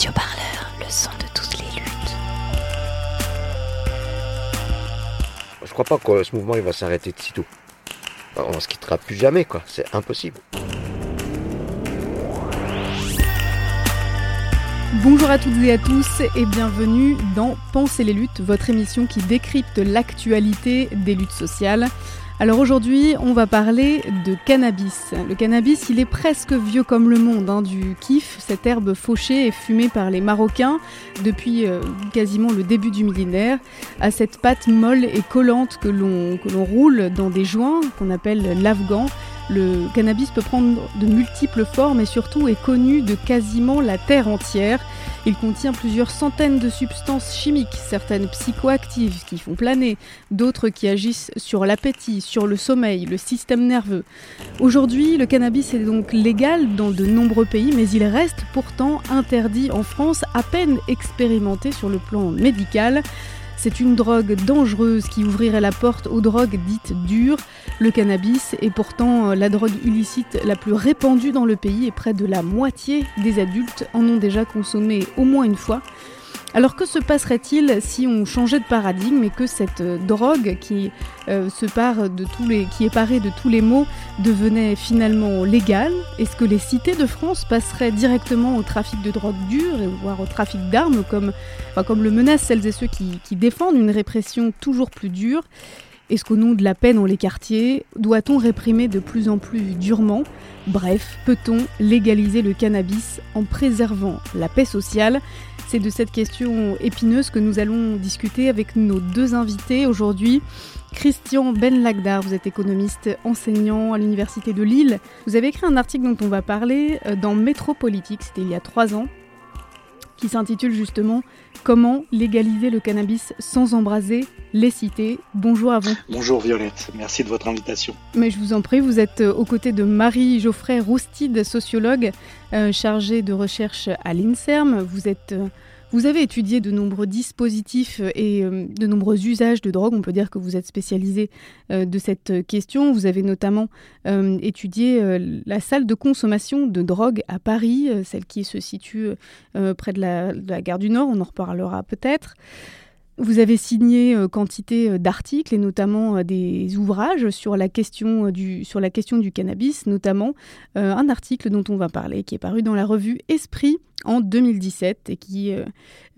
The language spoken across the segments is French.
Radio Parleur, le son de toutes les luttes. Je crois pas que ce mouvement il va s'arrêter de sitôt. On se quittera plus jamais, quoi. C'est impossible. Bonjour à toutes et à tous et bienvenue dans Penser les luttes, votre émission qui décrypte l'actualité des luttes sociales. Alors aujourd'hui, on va parler de cannabis. Le cannabis, il est presque vieux comme le monde, hein, du kiff, cette herbe fauchée et fumée par les Marocains depuis euh, quasiment le début du millénaire, à cette pâte molle et collante que l'on roule dans des joints qu'on appelle l'afghan. Le cannabis peut prendre de multiples formes et surtout est connu de quasiment la terre entière. Il contient plusieurs centaines de substances chimiques, certaines psychoactives qui font planer, d'autres qui agissent sur l'appétit, sur le sommeil, le système nerveux. Aujourd'hui, le cannabis est donc légal dans de nombreux pays, mais il reste pourtant interdit en France, à peine expérimenté sur le plan médical. C'est une drogue dangereuse qui ouvrirait la porte aux drogues dites dures. Le cannabis est pourtant la drogue illicite la plus répandue dans le pays et près de la moitié des adultes en ont déjà consommé au moins une fois. Alors que se passerait-il si on changeait de paradigme et que cette euh, drogue qui euh, qui est parée de tous les maux devenait finalement légale? Est-ce que les cités de France passeraient directement au trafic de drogue dure, voire au trafic d'armes, comme, le menacent celles et ceux qui, qui défendent une répression toujours plus dure? Est-ce qu'au nom de la paix dans les quartiers, doit-on réprimer de plus en plus durement? Bref, peut-on légaliser le cannabis en préservant la paix sociale? C'est de cette question épineuse que nous allons discuter avec nos deux invités aujourd'hui. Christian Ben Lagdar, vous êtes économiste enseignant à l'Université de Lille. Vous avez écrit un article dont on va parler euh, dans Métropolitique, c'était il y a trois ans, qui s'intitule justement Comment légaliser le cannabis sans embraser les cités Bonjour à vous. Bonjour Violette, merci de votre invitation. Mais je vous en prie, vous êtes euh, aux côtés de Marie Geoffrey Roustide, sociologue euh, chargée de recherche à l'INSERM. Vous êtes euh, vous avez étudié de nombreux dispositifs et euh, de nombreux usages de drogue. On peut dire que vous êtes spécialisé euh, de cette question. Vous avez notamment euh, étudié la salle de consommation de drogue à Paris, celle qui se situe près de la, de la, gare du Nord. On en reparlera peut-être. Vous avez signé quantité d'articles et notamment des ouvrages sur la question du, sur la question du cannabis, notamment un article dont on va parler qui est paru dans la revue Esprit en 2017 et qui euh,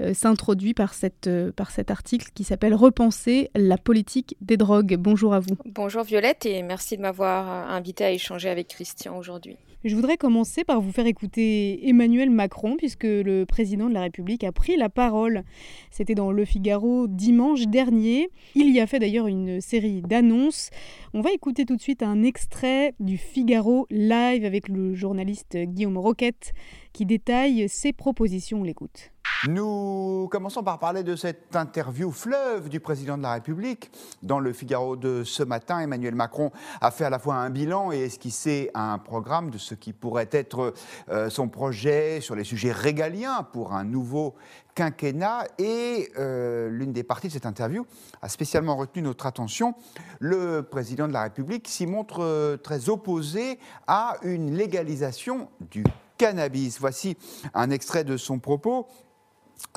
euh, s'introduit par, cette, euh, par cet article qui s'appelle Repenser la politique des drogues. Bonjour à vous. Bonjour Violette et merci de m'avoir invité à échanger avec Christian aujourd'hui. Je voudrais commencer par vous faire écouter Emmanuel Macron, puisque le président de la République a pris la parole. C'était dans Le Figaro dimanche dernier. Il y a fait d'ailleurs une série d'annonces. On va écouter tout de suite un extrait du Figaro live avec le journaliste Guillaume Roquette qui détaille ses propositions. On l'écoute. Nous commençons par parler de cette interview fleuve du président de la République. Dans le Figaro de ce matin, Emmanuel Macron a fait à la fois un bilan et esquissé un programme de ce qui pourrait être euh, son projet sur les sujets régaliens pour un nouveau quinquennat. Et euh, l'une des parties de cette interview a spécialement retenu notre attention. Le président de la République s'y montre euh, très opposé à une légalisation du cannabis. Voici un extrait de son propos.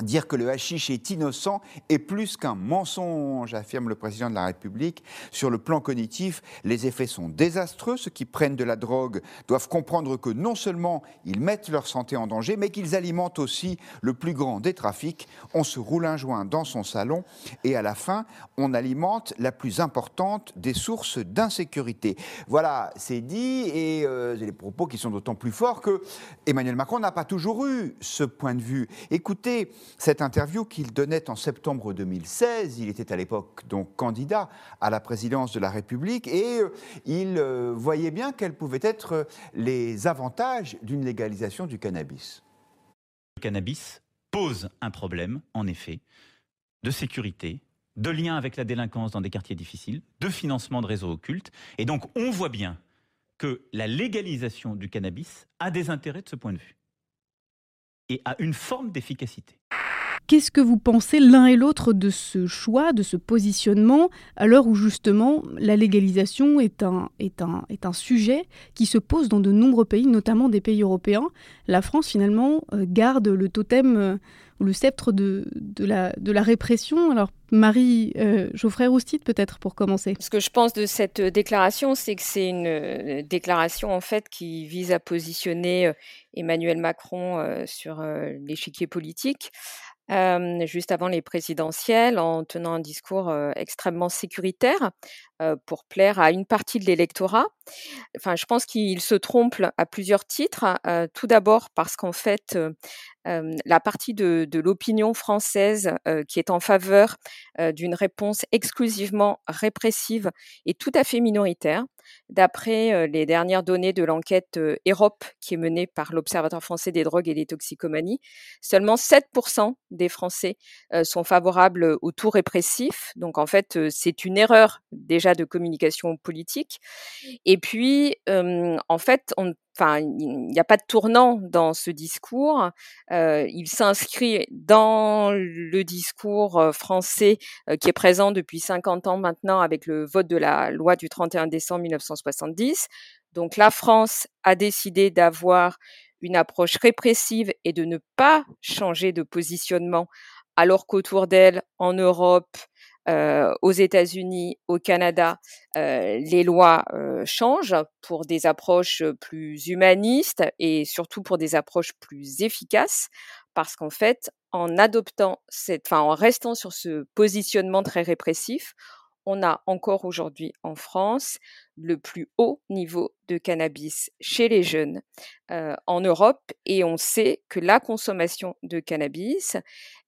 Dire que le hashish est innocent est plus qu'un mensonge, affirme le président de la République. Sur le plan cognitif, les effets sont désastreux. Ceux qui prennent de la drogue doivent comprendre que non seulement ils mettent leur santé en danger, mais qu'ils alimentent aussi le plus grand des trafics. On se roule un joint dans son salon et à la fin, on alimente la plus importante des sources d'insécurité. Voilà, c'est dit et euh, les propos qui sont d'autant plus forts que Emmanuel Macron n'a pas toujours eu ce point de vue. Écoutez, cette interview qu'il donnait en septembre 2016. Il était à l'époque donc candidat à la présidence de la République et euh, il euh, voyait bien quels pouvaient être les avantages d'une légalisation du cannabis. Le cannabis pose un problème, en effet, de sécurité, de lien avec la délinquance dans des quartiers difficiles, de financement de réseaux occultes. Et donc, on voit bien que la légalisation du cannabis a des intérêts de ce point de vue et a une forme d'efficacité. Qu'est-ce que vous pensez l'un et l'autre de ce choix, de ce positionnement, à l'heure où justement la légalisation est un, est, un, est un sujet qui se pose dans de nombreux pays, notamment des pays européens? La France finalement euh, garde le totem euh, ou le sceptre de, de, la, de la répression. Alors Marie euh, Geoffrey Roustit peut-être pour commencer. Ce que je pense de cette déclaration, c'est que c'est une déclaration en fait qui vise à positionner Emmanuel Macron sur l'échiquier politique juste avant les présidentielles en tenant un discours extrêmement sécuritaire pour plaire à une partie de l'électorat. Enfin, je pense qu'il se trompe à plusieurs titres. tout d'abord parce qu'en fait, la partie de, de l'opinion française qui est en faveur d'une réponse exclusivement répressive est tout à fait minoritaire. D'après les dernières données de l'enquête Europe qui est menée par l'Observatoire français des drogues et des toxicomanies, seulement 7% des Français sont favorables au tout répressif. Donc en fait, c'est une erreur déjà de communication politique. Et puis, en fait, on enfin, il n'y a pas de tournant dans ce discours. Euh, il s'inscrit dans le discours euh, français euh, qui est présent depuis 50 ans maintenant avec le vote de la loi du 31 décembre 1970. Donc la France a décidé d'avoir une approche répressive et de ne pas changer de positionnement alors qu'autour d'elle, en Europe, euh, aux États-Unis, au Canada, euh, les lois euh, changent pour des approches plus humanistes et surtout pour des approches plus efficaces, parce qu'en fait, en adoptant cette, enfin, en restant sur ce positionnement très répressif, on a encore aujourd'hui en France le plus haut niveau de cannabis chez les jeunes en Europe et on sait que la consommation de cannabis,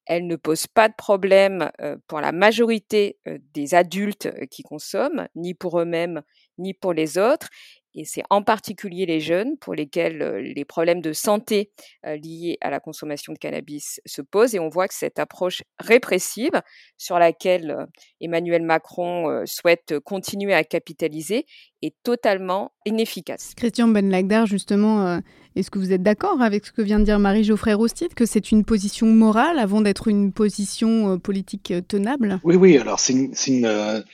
elle ne pose pas de problème pour la majorité des adultes qui consomment, ni pour eux-mêmes, ni pour les autres. Et c'est en particulier les jeunes pour lesquels les problèmes de santé liés à la consommation de cannabis se posent. Et on voit que cette approche répressive sur laquelle Emmanuel Macron souhaite continuer à capitaliser est totalement inefficace. Christian Ben Lagdar, justement, est-ce que vous êtes d'accord avec ce que vient de dire Marie-Geoffrey Rostit, que c'est une position morale avant d'être une position politique tenable? Oui, oui, alors c'est une, une,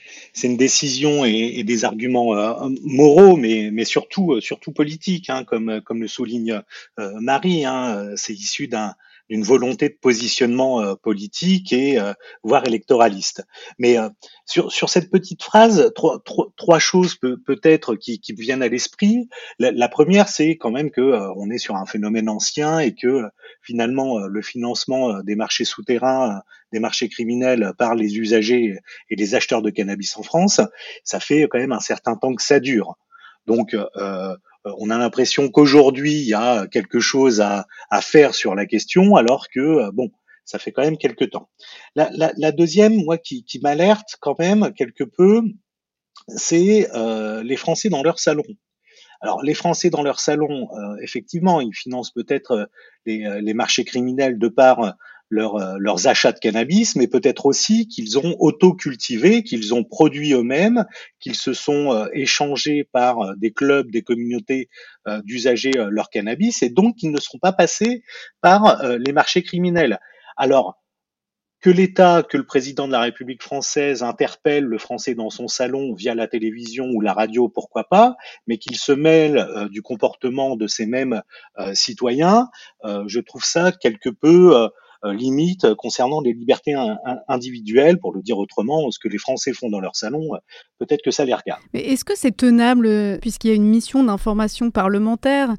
une, décision et, et des arguments moraux, mais, mais surtout, surtout politiques, hein, comme, comme le souligne Marie. Hein, c'est issu d'un d'une volonté de positionnement euh, politique et euh, voire électoraliste. Mais euh, sur, sur cette petite phrase, trois, trois, trois choses peut, peut-être qui, qui viennent à l'esprit. La, la, première, c'est quand même que on est sur un phénomène ancien et que finalement le financement des marchés souterrains, des marchés criminels par les usagers et les acheteurs de cannabis en France, ça fait quand même un certain temps que ça dure. Donc euh, on a l'impression qu'aujourd'hui, il y a quelque chose à, faire sur la question, alors que, euh, bon, ça fait quand même quelques temps. La, deuxième, moi, qui, m'alerte quand même quelque peu, c'est euh, les Français dans leur salon. Alors, les Français dans leur salon, effectivement, ils financent peut-être les, les, marchés criminels de par euh, leurs achats de cannabis, mais peut-être aussi qu'ils ont auto-cultivé, qu'ils ont produit eux-mêmes, qu'ils se sont euh, échangés par euh, des clubs, des communautés d'usager leur cannabis, et donc qu'ils ne sont pas passés par les marchés criminels. Alors, que l'État, que le président de la République française interpelle le français dans son salon via la télévision ou la radio, pourquoi pas, mais qu'il se mêle du comportement de ces mêmes citoyens, je trouve ça quelque peu euh, limite concernant les libertés individuelles, pour le dire autrement, ce que les Français font dans leur salon, euh, peut-être que ça les regarde. Mais est-ce que c'est tenable, euh, puisqu'il y a une mission d'information parlementaire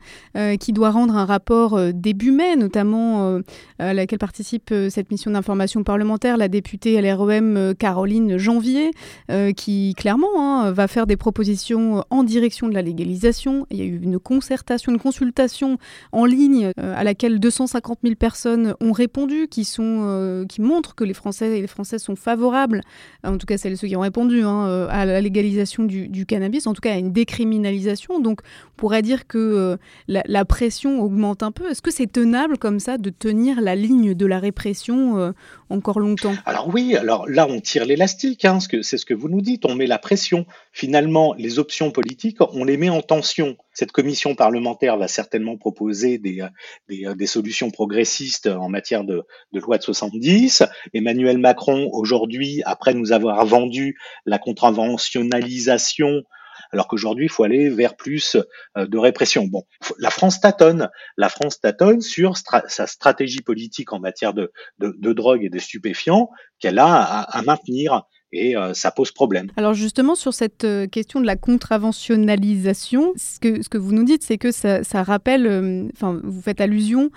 qui doit rendre un rapport début mai, notamment à laquelle participe cette mission d'information parlementaire la députée LREM Caroline Janvier, qui clairement hein, va faire des propositions en direction de la légalisation. Il y a eu une concertation, une consultation en ligne à laquelle 250 000 personnes ont répondu qui, sont, euh, qui montrent que les Français et les Françaises sont favorables, en tout cas celles, ceux qui ont répondu, hein, euh, à la légalisation du, cannabis, en tout cas à une décriminalisation. Donc on pourrait dire que euh, la, pression augmente un peu. Est-ce que c'est tenable comme ça de tenir la ligne de la répression euh, encore longtemps Alors oui, alors là on tire l'élastique, hein, c'est ce que vous nous dites, on met la pression. Finalement, les options politiques, on les met en tension. Cette commission parlementaire va certainement proposer des, des, des solutions progressistes en matière de loi de 70. Emmanuel Macron, aujourd'hui, après nous avoir vendu la contraventionnalisation alors qu'aujourd'hui, il faut aller vers plus euh, de répression. Bon, la France tâtonne. La France tâtonne sur sa stratégie politique en matière de, de, drogue et de stupéfiants qu'elle a à maintenir et euh, ça pose problème. Alors justement, sur cette euh, question de la contraventionnalisation, ce que, vous nous dites, c'est que ça, rappelle, euh, enfin, vous faites allusion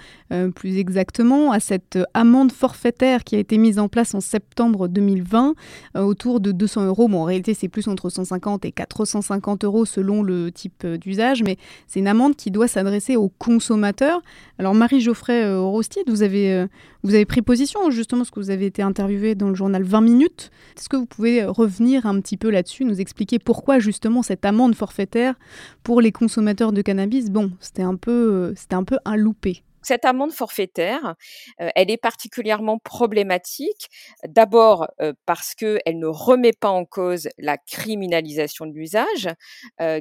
plus exactement à cette amende forfaitaire qui a été mise en place en septembre 2020 autour de 200 euros. Bon, en réalité, c'est plus entre 150 et 450 euros selon le type d'usage, mais c'est une amende qui doit s'adresser aux consommateurs. Alors Marie-Geoffrey Rostide, vous avez, vous avez pris position justement parce que vous avez été interviewée dans le journal 20 minutes. Est-ce que vous pouvez revenir un petit peu là-dessus, nous expliquer pourquoi justement cette amende forfaitaire pour les consommateurs de cannabis, bon, c'était un peu, euh, c'était un peu un loupé. Cette amende forfaitaire, euh, elle est particulièrement problématique. D'abord euh, parce qu'elle ne remet pas en cause la criminalisation de l'usage,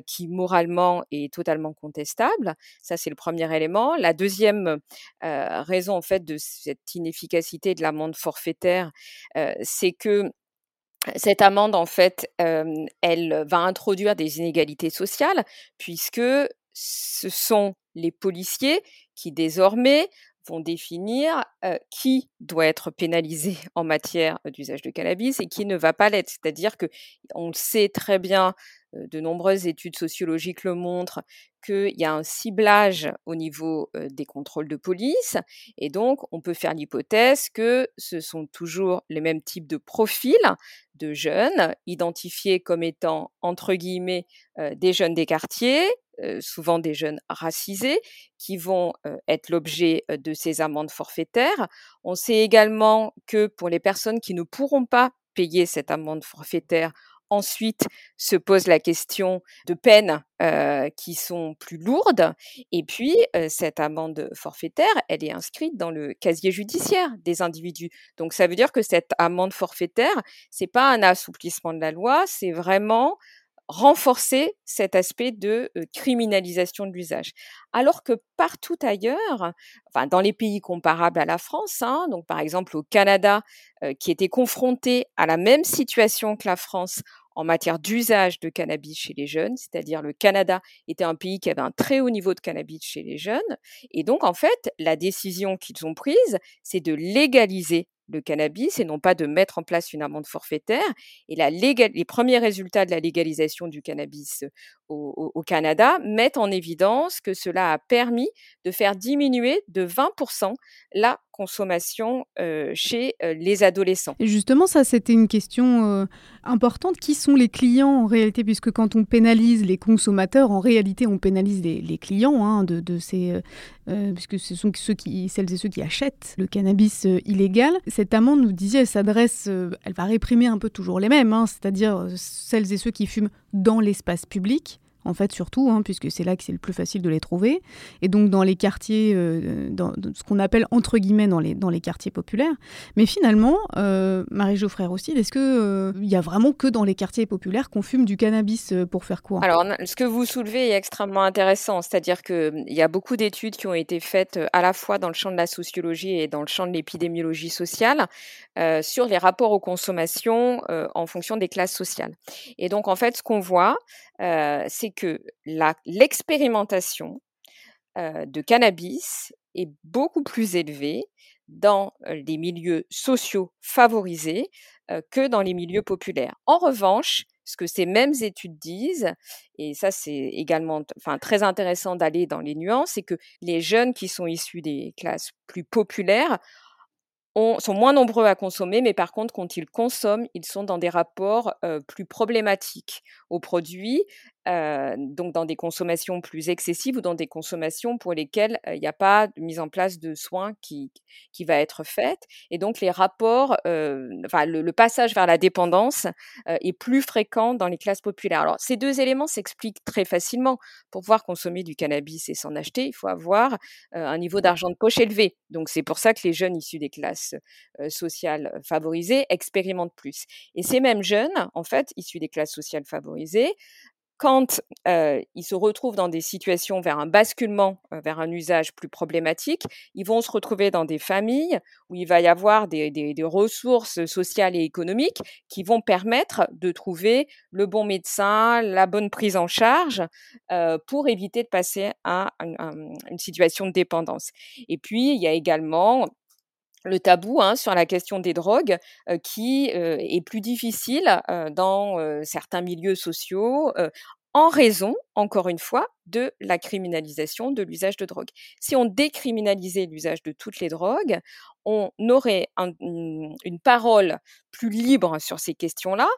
qui moralement est totalement contestable. Ça, c'est le premier élément. La deuxième raison en fait de cette inefficacité de l'amende forfaitaire, c'est que cette amende, en fait, elle va introduire des inégalités sociales puisque ce sont les policiers qui désormais vont définir qui doit être pénalisé en matière d'usage de cannabis et qui ne va pas l'être. C'est-à-dire que on sait très bien, de nombreuses études sociologiques le montrent, qu'il y a un ciblage au niveau des contrôles de police et donc on peut faire l'hypothèse que ce sont toujours les mêmes types de profils de jeunes identifiés comme étant entre guillemets des jeunes des quartiers, souvent des jeunes racisés qui vont être l'objet de ces amendes forfaitaires. On sait également que pour les personnes qui ne pourront pas payer cette amende forfaitaire Ensuite se pose la question de peines qui sont plus lourdes. Et puis, cette amende forfaitaire, elle est inscrite dans le casier judiciaire des individus. Donc, ça veut dire que cette amende forfaitaire, c'est pas un assouplissement de la loi, c'est vraiment renforcer cet aspect de criminalisation de l'usage. Alors que partout ailleurs, enfin dans les pays comparables à la France, hein, donc par exemple au Canada, qui était confronté à la même situation que la France en matière d'usage de cannabis chez les jeunes, c'est-à-dire le Canada était un pays qui avait un très haut niveau de cannabis chez les jeunes, et donc en fait la décision qu'ils ont prise, c'est de légaliser le cannabis et non pas de mettre en place une amende forfaitaire. Et les premiers résultats de la légalisation du cannabis au, Canada mettent en évidence que cela a permis de faire diminuer de 20% la consommation chez les adolescents. Et justement, ça, c'était une question importante. Qui sont les clients en réalité? Puisque quand on pénalise les consommateurs, en réalité, on pénalise les, clients hein, de, ces... puisque ce sont ceux qui, celles et ceux qui achètent le cannabis illégal. Cette amende, nous disait, elle s'adresse... elle va réprimer un peu toujours les mêmes, hein, c'est-à-dire celles et ceux qui fument dans l'espace public en fait, surtout, hein, puisque c'est là que c'est le plus facile de les trouver. Et donc, dans les quartiers, euh, dans, ce qu'on appelle entre guillemets dans les, dans les quartiers populaires. Mais finalement, euh, Marie-Geoffrey aussi, est-ce qu'il euh, a vraiment que dans les quartiers populaires qu'on fume du cannabis pour faire quoi? Alors, ce que vous soulevez est extrêmement intéressant. C'est-à-dire qu'il y a beaucoup d'études qui ont été faites à la fois dans le champ de la sociologie et dans le champ de l'épidémiologie sociale sur les rapports aux consommations en fonction des classes sociales. Et donc, en fait, ce qu'on voit, c'est que l'expérimentation de cannabis est beaucoup plus élevée dans les milieux sociaux favorisés que dans les milieux populaires. En revanche, ce que ces mêmes études disent, et ça c'est également très intéressant d'aller dans les nuances, c'est que les jeunes qui sont issus des classes plus populaires sont moins nombreux à consommer, mais par contre, quand ils consomment, ils sont dans des rapports plus problématiques aux produits donc dans des consommations plus excessives ou dans des consommations pour lesquelles il n'y a pas de mise en place de soins qui, qui va être faite. Et donc les rapports, enfin le, passage vers la dépendance est plus fréquent dans les classes populaires. Alors ces deux éléments s'expliquent très facilement. Pour pouvoir consommer du cannabis et s'en acheter, il faut avoir un niveau d'argent de poche élevé. Donc c'est pour ça que les jeunes issus des classes sociales favorisées expérimentent plus. Et ces mêmes jeunes, en fait, issus des classes sociales favorisées, quand ils se retrouvent dans des situations vers un basculement, vers un usage plus problématique, ils vont se retrouver dans des familles où il va y avoir des, des, ressources sociales et économiques qui vont permettre de trouver le bon médecin, la bonne prise en charge pour éviter de passer à une situation de dépendance. Et puis, il y a également le tabou hein, sur la question des drogues qui est plus difficile dans certains milieux sociaux en raison, encore une fois, de la criminalisation de l'usage de drogue. Si on décriminalisait l'usage de toutes les drogues, on aurait une parole plus libre sur ces questions-là,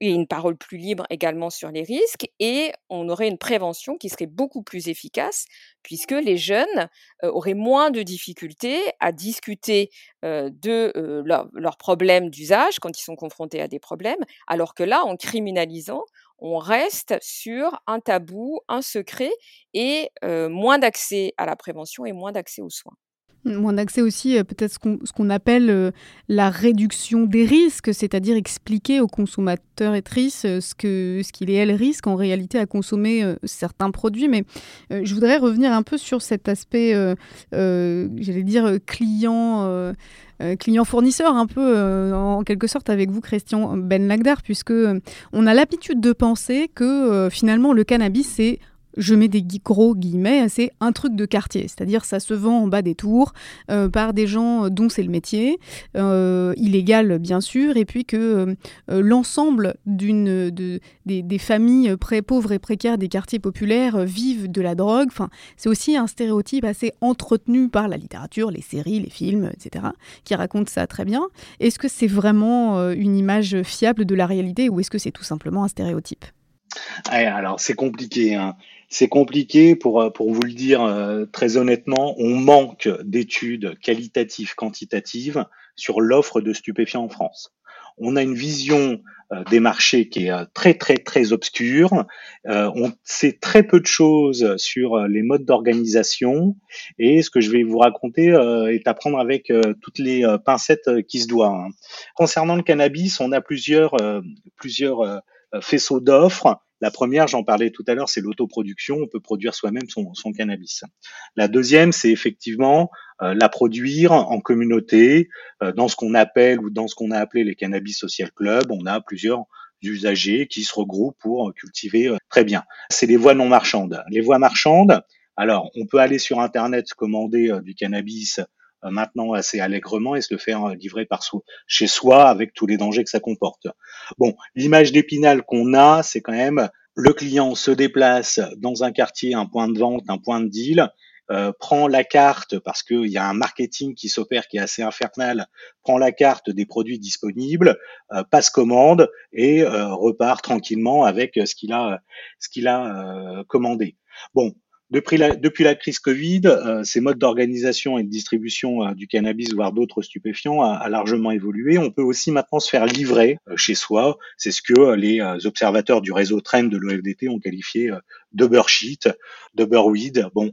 et une parole plus libre également sur les risques et on aurait une prévention qui serait beaucoup plus efficace puisque les jeunes auraient moins de difficultés à discuter de leurs problèmes d'usage quand ils sont confrontés à des problèmes, alors que là, en criminalisant, on reste sur un tabou, un secret et moins d'accès à la prévention et moins d'accès aux soins. Moins d'accès aussi, euh, peut-être ce qu'on appelle euh, la réduction des risques, c'est-à-dire expliquer aux consommateurs et euh, ce qu'il ce qu'il et elle risquent en réalité à consommer certains produits. Mais je voudrais revenir un peu sur cet aspect, j'allais dire, client. client-fournisseur un peu en quelque sorte avec vous Christian Ben Lagdar puisque on a l'habitude de penser que finalement le cannabis c'est je mets des gros guillemets, c'est un truc de quartier, c'est-à-dire ça se vend en bas des tours euh, par des gens dont c'est le métier, euh, illégal bien sûr, et puis que euh, l'ensemble de, des, familles pré pauvres et précaires des quartiers populaires vivent de la drogue. Enfin, c'est aussi un stéréotype assez entretenu par la littérature, les séries, les films, etc., qui racontent ça très bien. Est-ce que c'est vraiment une image fiable de la réalité ou est-ce que c'est tout simplement un stéréotype? Alors c'est compliqué. Hein. C'est compliqué pour, euh, pour vous le dire euh, très honnêtement. On manque d'études qualitatives, quantitatives sur l'offre de stupéfiants en France. On a une vision euh, des marchés qui est très très très obscure. on sait très peu de choses sur les modes d'organisation et ce que je vais vous raconter est à prendre avec toutes les pincettes qui se doivent. Hein. Concernant le cannabis, on a plusieurs plusieurs faisceaux d'offres la première, j'en parlais tout à l'heure, c'est l'autoproduction. On peut produire soi-même son, cannabis. La deuxième, c'est effectivement euh, la produire en communauté, euh, dans ce qu'on appelle ou dans ce qu'on a appelé les cannabis social club. On a plusieurs usagers qui se regroupent pour cultiver euh, très bien. C'est les voies non marchandes. Les voies marchandes, alors on peut aller sur Internet commander du cannabis euh, maintenant assez allègrement et se le faire euh, livrer par soi, chez soi avec tous les dangers que ça comporte. Bon, l'image d'Épinal qu'on a, c'est quand même le client se déplace dans un quartier, un point de vente, un point de deal, euh, prend la carte parce qu'il y a un marketing qui s'opère qui est assez infernal, prend la carte des produits disponibles, passe commande et repart tranquillement avec ce qu'il a, ce qu'il a commandé. Bon, depuis la, depuis la crise Covid, euh, ces modes d'organisation et de distribution euh, du cannabis, voire d'autres stupéfiants, a, largement évolué. On peut aussi maintenant se faire livrer euh, chez soi. C'est ce que les observateurs du réseau Trend de l'OFDT ont qualifié d'ubershit, d'uberweed. Bon,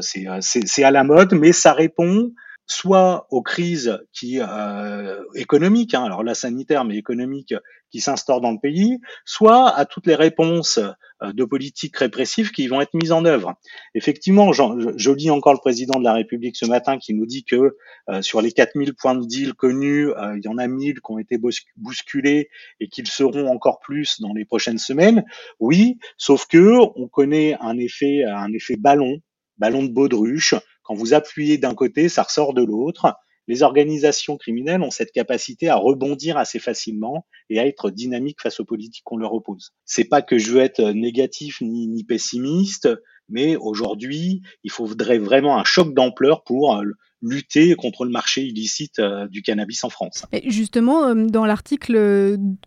c'est à la mode, mais ça répond soit aux crises qui euh, économiques, hein, alors la sanitaire mais économique, qui s'instaurent dans le pays, soit à toutes les réponses euh, de politiques répressives qui vont être mises en œuvre. Effectivement, je, lis encore le président de la République ce matin qui nous dit que euh, sur les 4000 points de deal connus, euh, il y en a 1000 qui ont été bousculés et qu'ils seront encore plus dans les prochaines semaines. Oui, sauf que on connaît un effet, un effet ballon, ballon de baudruche quand vous appuyez d'un côté, ça ressort de l'autre. Les organisations criminelles ont cette capacité à rebondir assez facilement et à être dynamiques face aux politiques qu'on leur oppose. C'est pas que je veux être négatif ni, ni pessimiste, mais aujourd'hui, il faudrait vraiment un choc d'ampleur pour lutter contre le marché illicite du cannabis en France. Et justement, dans l'article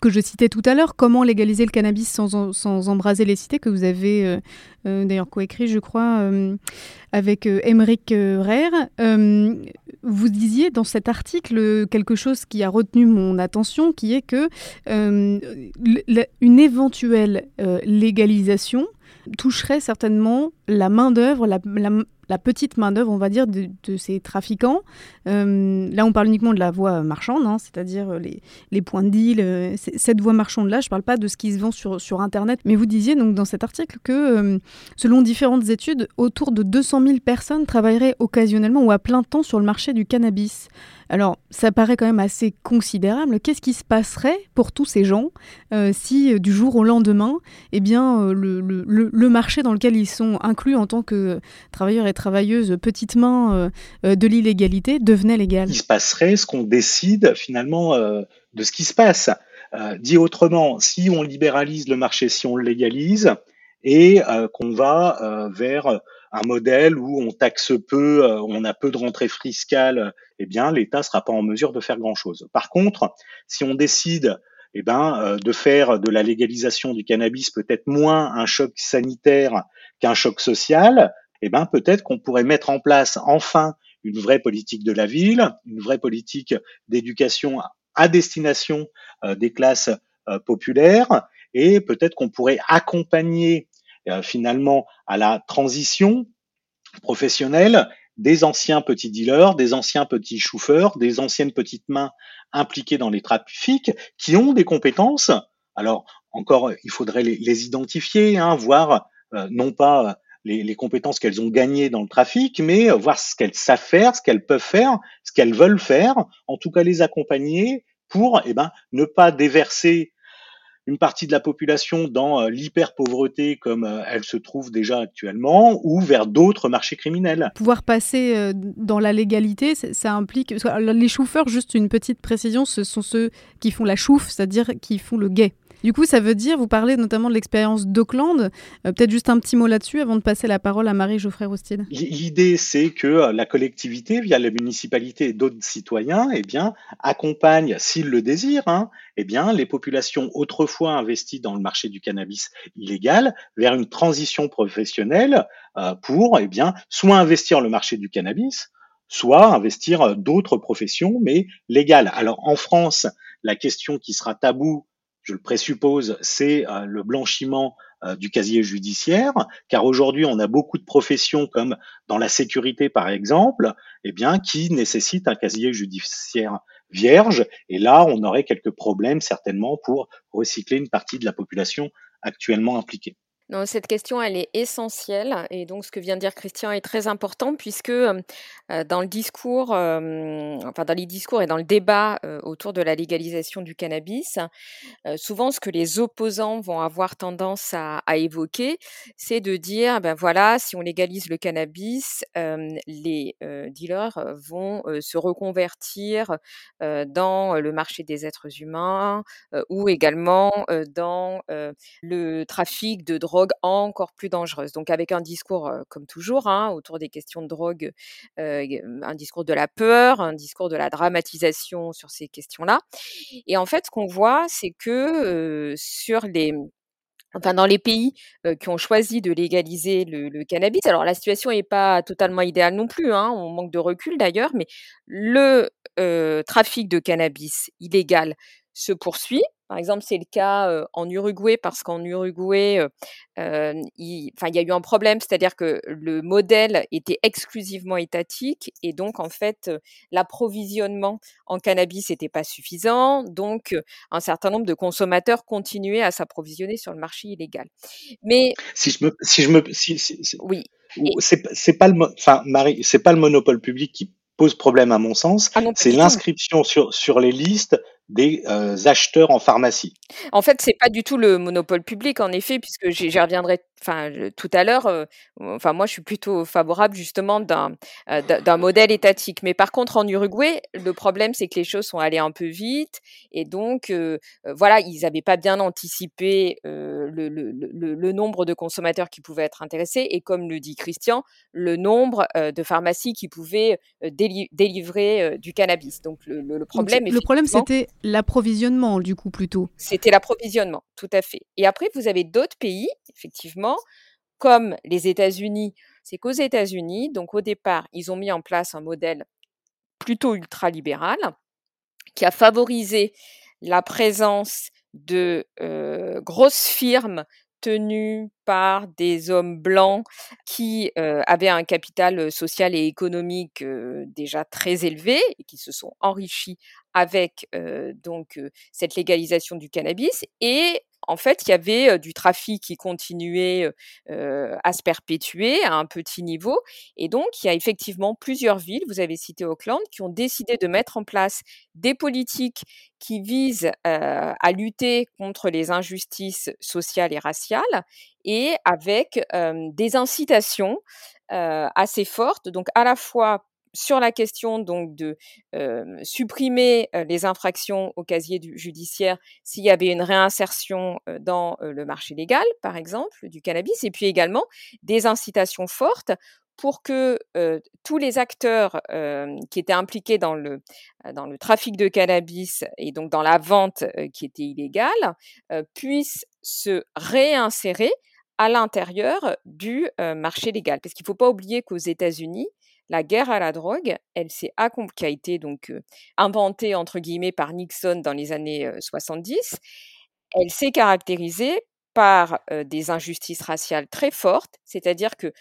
que je citais tout à l'heure, comment légaliser le cannabis sans, sans embraser les cités, que vous avez d'ailleurs coécrit, je crois, avec Émeric Rère, vous disiez dans cet article quelque chose qui a retenu mon attention, qui est que une éventuelle légalisation toucherait certainement la main-d'œuvre, la, petite main-d'œuvre, on va dire, de, ces trafiquants. Euh, là, on parle uniquement de la voie marchande, hein, c'est-à-dire les, les, points de deal. Euh, cette voie marchande-là, je ne parle pas de ce qui se vend sur, Internet. Mais vous disiez donc dans cet article que, euh, selon différentes études, autour de 200 000 personnes travailleraient occasionnellement ou à plein temps sur le marché du cannabis. Alors, ça paraît quand même assez considérable. Qu'est-ce qui se passerait pour tous ces gens si, du jour au lendemain, eh bien, le, le, marché dans lequel ils sont inclus en tant que travailleurs et travailleuses petites mains euh, euh, de l'illégalité devenaient légales Il se passerait ce qu'on décide finalement euh, de ce qui se passe. dit autrement, si on libéralise le marché, si on le légalise, et qu'on va vers un modèle où on taxe peu, on a peu de rentrées fiscales, eh bien l'État sera pas en mesure de faire grand-chose. Par contre, si on décide eh ben, de faire de la légalisation du cannabis peut-être moins un choc sanitaire qu'un choc social, eh ben peut-être qu'on pourrait mettre en place enfin une vraie politique de la ville, une vraie politique d'éducation à destination euh, des classes euh, populaires, et peut-être qu'on pourrait accompagner euh, finalement à la transition professionnelle des anciens petits dealers, des anciens petits chauffeurs, des anciennes petites mains impliquées dans les trafics, qui ont des compétences. Alors encore, il faudrait les, identifier, hein, voir euh, non pas euh, les, compétences qu'elles ont gagnées dans le trafic, mais euh, voir ce qu'elles savent faire, ce qu'elles peuvent faire, ce qu'elles veulent faire, en tout cas les accompagner pour eh ben, ne pas déverser une partie de la population dans l'hyper-pauvreté comme elle se trouve déjà actuellement ou vers d'autres marchés criminels. Pouvoir passer dans la légalité, ça implique... Les chauffeurs, juste une petite précision, ce sont ceux qui font la chouffe, c'est-à-dire qui font le guet. Du coup, ça veut dire, vous parlez notamment de l'expérience d'Auckland. Euh, peut-être juste un petit mot là-dessus avant de passer la parole à Marie-Geoffrey Roustide. L'idée, c'est que euh, la collectivité, via la municipalité et d'autres citoyens, eh bien, accompagne, s'ils le désirent, hein, eh bien, les populations autrefois investies dans le marché du cannabis illégal vers une transition professionnelle euh, pour, eh bien, soit investir le marché du cannabis, soit investir d'autres professions, mais légales. Alors en France, la question qui sera taboue je le présuppose, c'est euh, le blanchiment euh, du casier judiciaire, car aujourd'hui on a beaucoup de professions comme dans la sécurité par exemple, eh bien qui nécessitent un casier judiciaire vierge, et là on aurait quelques problèmes certainement pour recycler une partie de la population actuellement impliquée. Non, cette question, elle est essentielle et donc ce que vient de dire Christian est très important puisque euh, dans le discours, enfin dans les discours et dans le débat autour de la légalisation du cannabis, souvent ce que les opposants vont avoir tendance à, évoquer, c'est de dire, ben voilà, si on légalise le cannabis, les dealers vont se reconvertir dans le marché des êtres humains ou également dans le trafic de drogue encore plus dangereuse. Donc avec un discours, comme toujours, hein, autour des questions de drogue, un discours de la peur, un discours de la dramatisation sur ces questions-là. Et en fait, ce qu'on voit, c'est que sur les enfin dans les pays qui ont choisi de légaliser le, cannabis. Alors la situation n'est pas totalement idéale non plus, hein, on manque de recul d'ailleurs, mais le trafic de cannabis illégal se poursuit. Par exemple, c'est le cas en Uruguay parce qu'en Uruguay, il, il, y a eu un problème, c'est-à-dire que le modèle était exclusivement étatique et donc en fait l'approvisionnement en cannabis n'était pas suffisant, donc un certain nombre de consommateurs continuaient à s'approvisionner sur le marché illégal. Mais si je me, si je me, si, oui, c'est pas le, enfin Marie, c'est pas le monopole public qui pose problème à mon sens, ah c'est l'inscription sur, sur les listes des euh, acheteurs en pharmacie. En fait, c'est pas du tout le monopole public, en effet, puisque j'y reviendrai enfin tout à l'heure, enfin moi je suis plutôt favorable justement d'un d'un modèle étatique. Mais par contre en Uruguay, le problème c'est que les choses sont allées un peu vite et donc voilà, ils n'avaient pas bien anticipé le, le, le, nombre de consommateurs qui pouvaient être intéressés et comme le dit Christian, le nombre de pharmacies qui pouvaient délivrer du cannabis. Donc le, problème, le problème c'était l'approvisionnement du coup plutôt. C'était l'approvisionnement, tout à fait. Et après vous avez d'autres pays, effectivement comme les États-Unis, c'est qu'aux États-Unis, donc au départ, ils ont mis en place un modèle plutôt ultralibéral qui a favorisé la présence de grosses firmes tenues par des hommes blancs qui avaient un capital social et économique déjà très élevé et qui se sont enrichis avec donc cette légalisation du cannabis et en fait, il y avait du trafic qui continuait à se perpétuer à un petit niveau. Et donc, il y a effectivement plusieurs villes, vous avez cité Auckland, qui ont décidé de mettre en place des politiques qui visent à lutter contre les injustices sociales et raciales et avec des incitations assez fortes, donc à la fois sur la question donc de supprimer les infractions au casier judiciaire s'il y avait une réinsertion dans le marché légal, par exemple, du cannabis, et puis également des incitations fortes pour que tous les acteurs qui étaient impliqués dans le, dans le trafic de cannabis et donc dans la vente qui était illégale puissent se réinsérer à l'intérieur du marché légal. Parce qu'il ne faut pas oublier qu'aux États-Unis, la guerre à la drogue, elle s'est qui a été inventée entre guillemets par Nixon dans les années 70, elle s'est caractérisée par des injustices raciales très fortes, c'est-à-dire que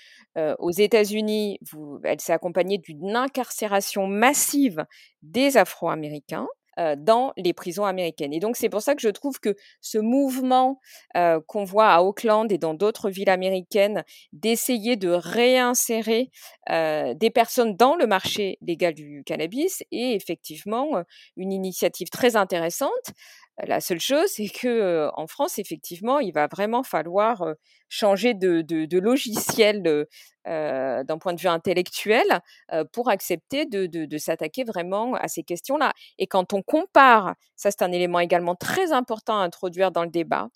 aux États-Unis, elle s'est accompagnée d'une incarcération massive des Afro-Américains dans les prisons américaines. Et donc c'est pour ça que je trouve que ce mouvement qu'on voit à Auckland et dans d'autres villes américaines d'essayer de réinsérer des personnes dans le marché légal du cannabis est effectivement une initiative très intéressante. La seule chose, c'est que en France, effectivement, il va vraiment falloir changer de, logiciel d'un point de vue intellectuel pour accepter de, de s'attaquer vraiment à ces questions-là. Et quand on compare, ça c'est un élément également très important à introduire dans le débat,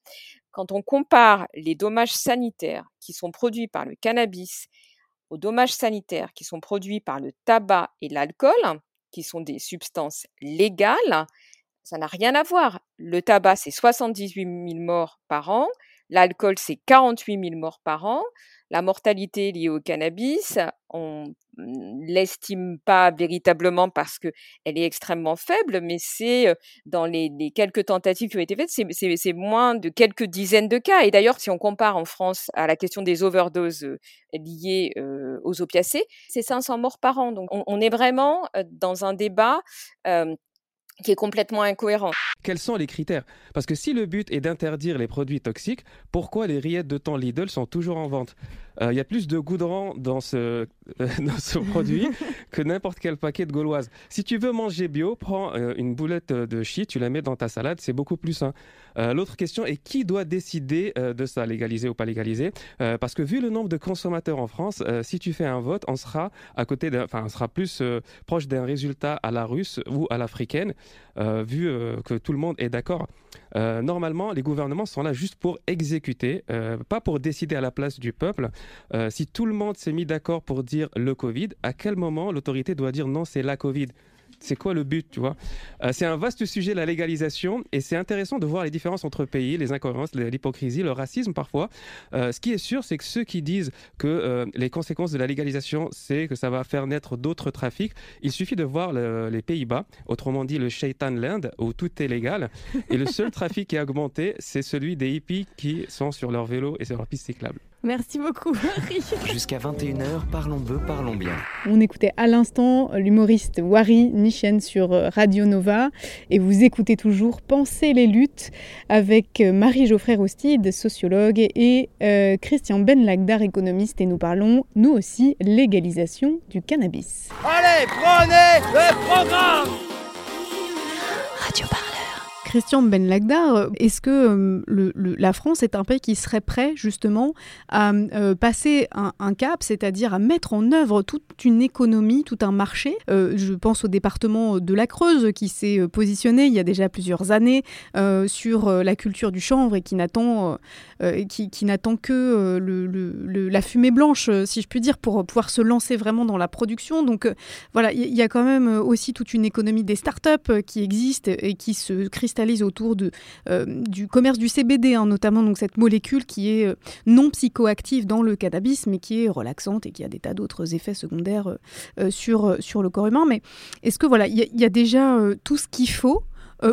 quand on compare les dommages sanitaires qui sont produits par le cannabis aux dommages sanitaires qui sont produits par le tabac et l'alcool, qui sont des substances légales, ça n'a rien à voir. Le tabac, c'est 78 000 morts par an. L'alcool, c'est 48 000 morts par an. La mortalité liée au cannabis, on l'estime pas véritablement parce qu'elle est extrêmement faible, mais c'est dans les, quelques tentatives qui ont été faites, c'est moins de quelques dizaines de cas. Et d'ailleurs, si on compare en France à la question des overdoses liées aux opiacés, c'est 500 morts par an. Donc on, est vraiment dans un débat qui est complètement incohérent. Quels sont les critères? Parce que si le but est d'interdire les produits toxiques, pourquoi les rillettes de temps Lidl sont toujours en vente? Euh, Il y a plus de goudron dans ce, euh, dans ce produit que n'importe quel paquet de gauloise. Si tu veux manger bio, prends euh, une boulette de shit, tu la mets dans ta salade, c'est beaucoup plus sain. L'autre question est qui doit décider de ça, légaliser ou pas légaliser? Parce que vu le nombre de consommateurs en France, si tu fais un vote, on sera à côté, enfin, on sera plus proche d'un résultat à la russe ou à l'africaine. Euh, vu euh, que tout le monde est d'accord. Euh, normalement, les gouvernements sont là juste pour exécuter, pas pour décider à la place du peuple. si tout le monde s'est mis d'accord pour dire le Covid, à quel moment l'autorité doit dire non, c'est la Covid? C'est quoi le but, tu vois? Euh, C'est un vaste sujet, la légalisation, et c'est intéressant de voir les différences entre pays, les incohérences, l'hypocrisie, le racisme parfois. Euh, ce qui est sûr, c'est que ceux qui disent que euh, les conséquences de la légalisation, c'est que ça va faire naître d'autres trafics, il suffit de voir les Pays-Bas, autrement dit le Shaitan Land, où tout est légal, et le seul trafic qui a augmenté, c'est celui des hippies qui sont sur leur vélo et sur leur piste cyclable. Merci beaucoup, Marie. Jusqu'à 21h, parlons peu, parlons bien. On écoutait à l'instant l'humoriste Wari Nichen sur Radio Nova et vous écoutez toujours Penser les luttes avec Marie-Geoffrey Roustide, sociologue, et euh, Christian Benlagdar, économiste, et nous parlons, nous aussi, légalisation du cannabis. Allez, prenez le programme Radio Parleur. Christian Ben Lagdar, est-ce que la France est un pays qui serait prêt justement à passer un, cap, c'est-à-dire à mettre en œuvre toute une économie, tout un marché? Je pense au département de la Creuse qui s'est positionné il y a déjà plusieurs années sur la culture du chanvre et qui n'attend qui, n'attend que la fumée blanche, si je puis dire, pour pouvoir se lancer vraiment dans la production. Donc voilà, il y, a quand même aussi toute une économie des startups qui existe et qui se cristallise autour de, du commerce du CBD, hein, notamment donc cette molécule qui est non psychoactive dans le cannabis, mais qui est relaxante et qui a des tas d'autres effets secondaires sur, sur le corps humain. Mais est-ce que voilà, il y, a déjà tout ce qu'il faut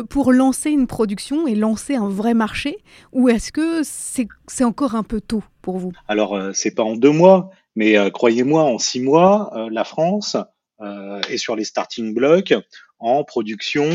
pour lancer une production et lancer un vrai marché Ou est-ce que c'est encore un peu tôt pour vous? Alors, c'est pas en deux mois, mais croyez-moi, en six mois, la France est sur les starting blocks en production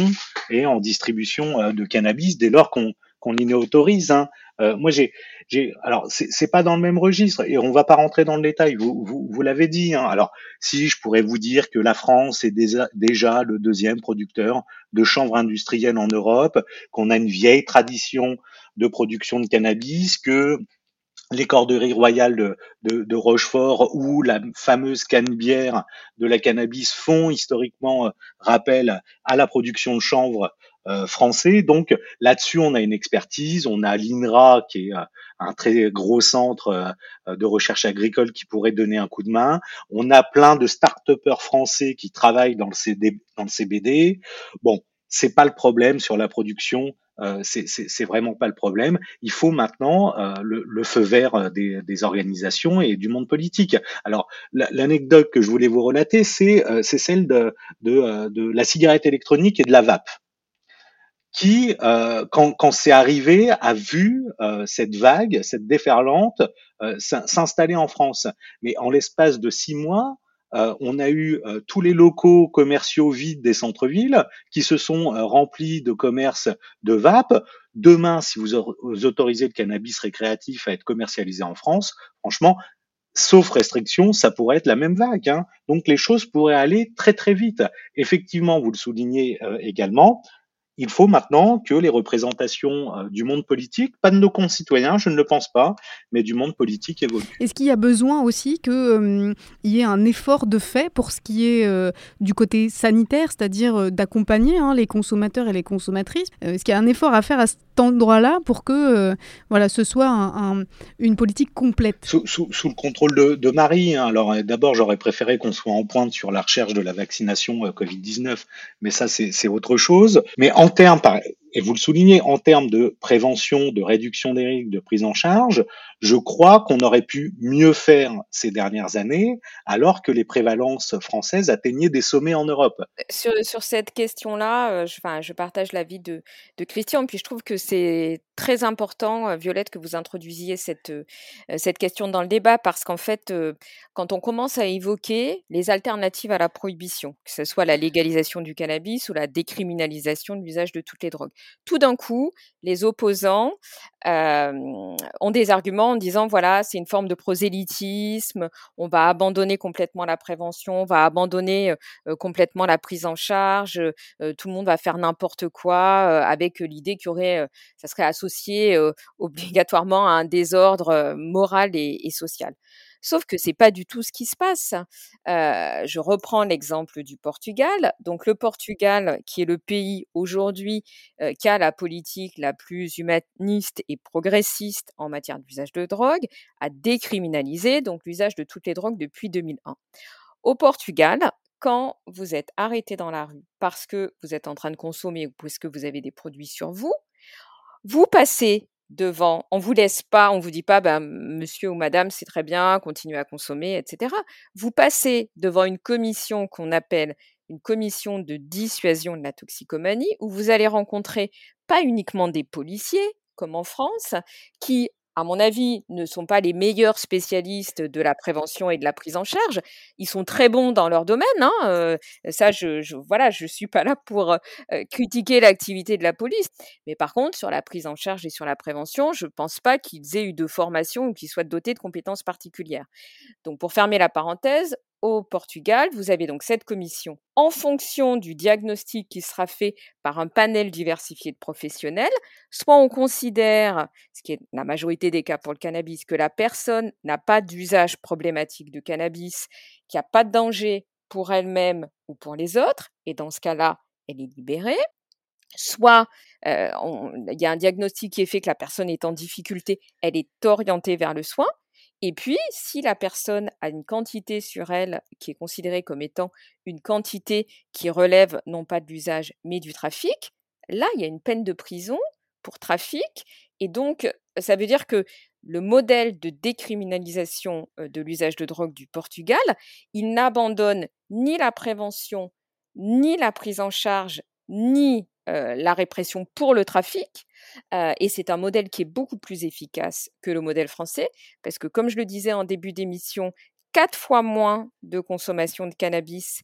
et en distribution de cannabis dès lors qu'on qu'on y autorise. Hein. moi, j'ai, j'ai, alors c'est pas dans le même registre et on va pas rentrer dans le détail. Vous, vous, vous l'avez dit. Hein. Alors, si je pourrais vous dire que la France est déjà, déjà le deuxième producteur de chanvre industriel en Europe, qu'on a une vieille tradition de production de cannabis, que les corderies royales de, de, Rochefort ou la fameuse canne-bière de la cannabis font historiquement euh, rappel à la production de chanvre euh, français. Donc là-dessus, on a une expertise. On a l'INRA qui est euh, un très gros centre de recherche agricole qui pourrait donner un coup de main. On a plein de start-upers français qui travaillent dans le, CD, dans le CBD. Bon, c'est pas le problème sur la production euh, c'est vraiment pas le problème. Il faut maintenant euh, le, feu vert euh, des, organisations et du monde politique. Alors, l'anecdote que je voulais vous relater, c'est celle de, de, la cigarette électronique et de la vape qui, quand, quand c'est arrivé, a vu cette vague, cette déferlante s'installer en France. Mais en l'espace de six mois, euh, on a eu euh, tous les locaux commerciaux vides des centres-villes qui se sont euh, remplis de commerces de vape. Demain, si vous, autorisez le cannabis récréatif à être commercialisé en France, franchement, sauf restriction, ça pourrait être la même vague. Hein. Donc les choses pourraient aller très très vite. Effectivement, vous le soulignez également, il faut maintenant que les représentations euh, du monde politique, pas de nos concitoyens, je ne le pense pas, mais du monde politique évoluent. Est-ce qu'il y a besoin aussi qu'il euh, y ait un effort de fait pour ce qui est euh, du côté sanitaire, c'est-à-dire d'accompagner hein, les consommateurs et les consommatrices? Est-ce qu'il y a un effort à faire à cet endroit-là pour que voilà, ce soit une politique complète? Sous, le contrôle de, Marie. Hein. Alors d'abord, j'aurais préféré qu'on soit en pointe sur la recherche de la vaccination Covid-19, mais ça c'est autre chose. Mais en termes, et vous le soulignez, en termes de prévention, de réduction des risques, de prise en charge, je crois qu'on aurait pu mieux faire ces dernières années, alors que les prévalences françaises atteignaient des sommets en Europe. Sur, sur cette question-là, euh, je, enfin, je partage l'avis de, de Christian, puis je trouve que c'est très important, euh, Violette, que vous introduisiez cette, euh, cette question dans le débat, parce qu'en fait, quand on commence à évoquer les alternatives à la prohibition, que ce soit la légalisation du cannabis ou la décriminalisation de l'usage de toutes les drogues, tout d'un coup, les opposants ont des arguments en disant voilà, c'est une forme de prosélytisme, on va abandonner complètement la prévention, on va abandonner complètement la prise en charge, tout le monde va faire n'importe quoi avec l'idée qu'il y aurait, ça serait associé obligatoirement à un désordre moral et social. Sauf que c'est pas du tout ce qui se passe. Je reprends l'exemple du Portugal. Donc le Portugal, qui est le pays aujourd'hui qui a la politique la plus humaniste et progressiste en matière d'usage de drogue, a décriminalisé l'usage de toutes les drogues depuis 2001. Au Portugal, quand vous êtes arrêté dans la rue parce que vous êtes en train de consommer ou parce que vous avez des produits sur vous, vous passez devant. On vous laisse pas, on vous dit pas, ben, monsieur ou madame, c'est très bien, continuez à consommer, etc. Vous passez devant une commission qu'on appelle une commission de dissuasion de la toxicomanie, où vous allez rencontrer pas uniquement des policiers, comme en France, qui à mon avis, ne sont pas les meilleurs spécialistes de la prévention et de la prise en charge. Ils sont très bons dans leur domaine. Hein, euh, ça, je, je, voilà, je suis pas là pour euh, critiquer l'activité de la police. Mais par contre, sur la prise en charge et sur la prévention, je pense pas qu'ils aient eu de formation ou qu'ils soient dotés de compétences particulières. Donc, pour fermer la parenthèse, au Portugal, vous avez donc cette commission en fonction du diagnostic qui sera fait par un panel diversifié de professionnels. Soit on considère, ce qui est la majorité des cas pour le cannabis, que la personne n'a pas d'usage problématique de cannabis, qu'il n'y a pas de danger pour elle-même ou pour les autres, et dans ce cas-là, elle est libérée. Soit euh, il y a un diagnostic qui est fait que la personne est en difficulté, elle est orientée vers le soin. Et puis, si la personne a une quantité sur elle qui est considérée comme étant une quantité qui relève non pas de l'usage, mais du trafic, là, il y a une peine de prison pour trafic. Et donc, ça veut dire que le modèle de décriminalisation de l'usage de drogue du Portugal, il n'abandonne ni la prévention, ni la prise en charge, ni la répression pour le trafic. et c'est un modèle qui est beaucoup plus efficace que le modèle français, parce que comme je le disais en début d'émission, quatre fois moins de consommation de cannabis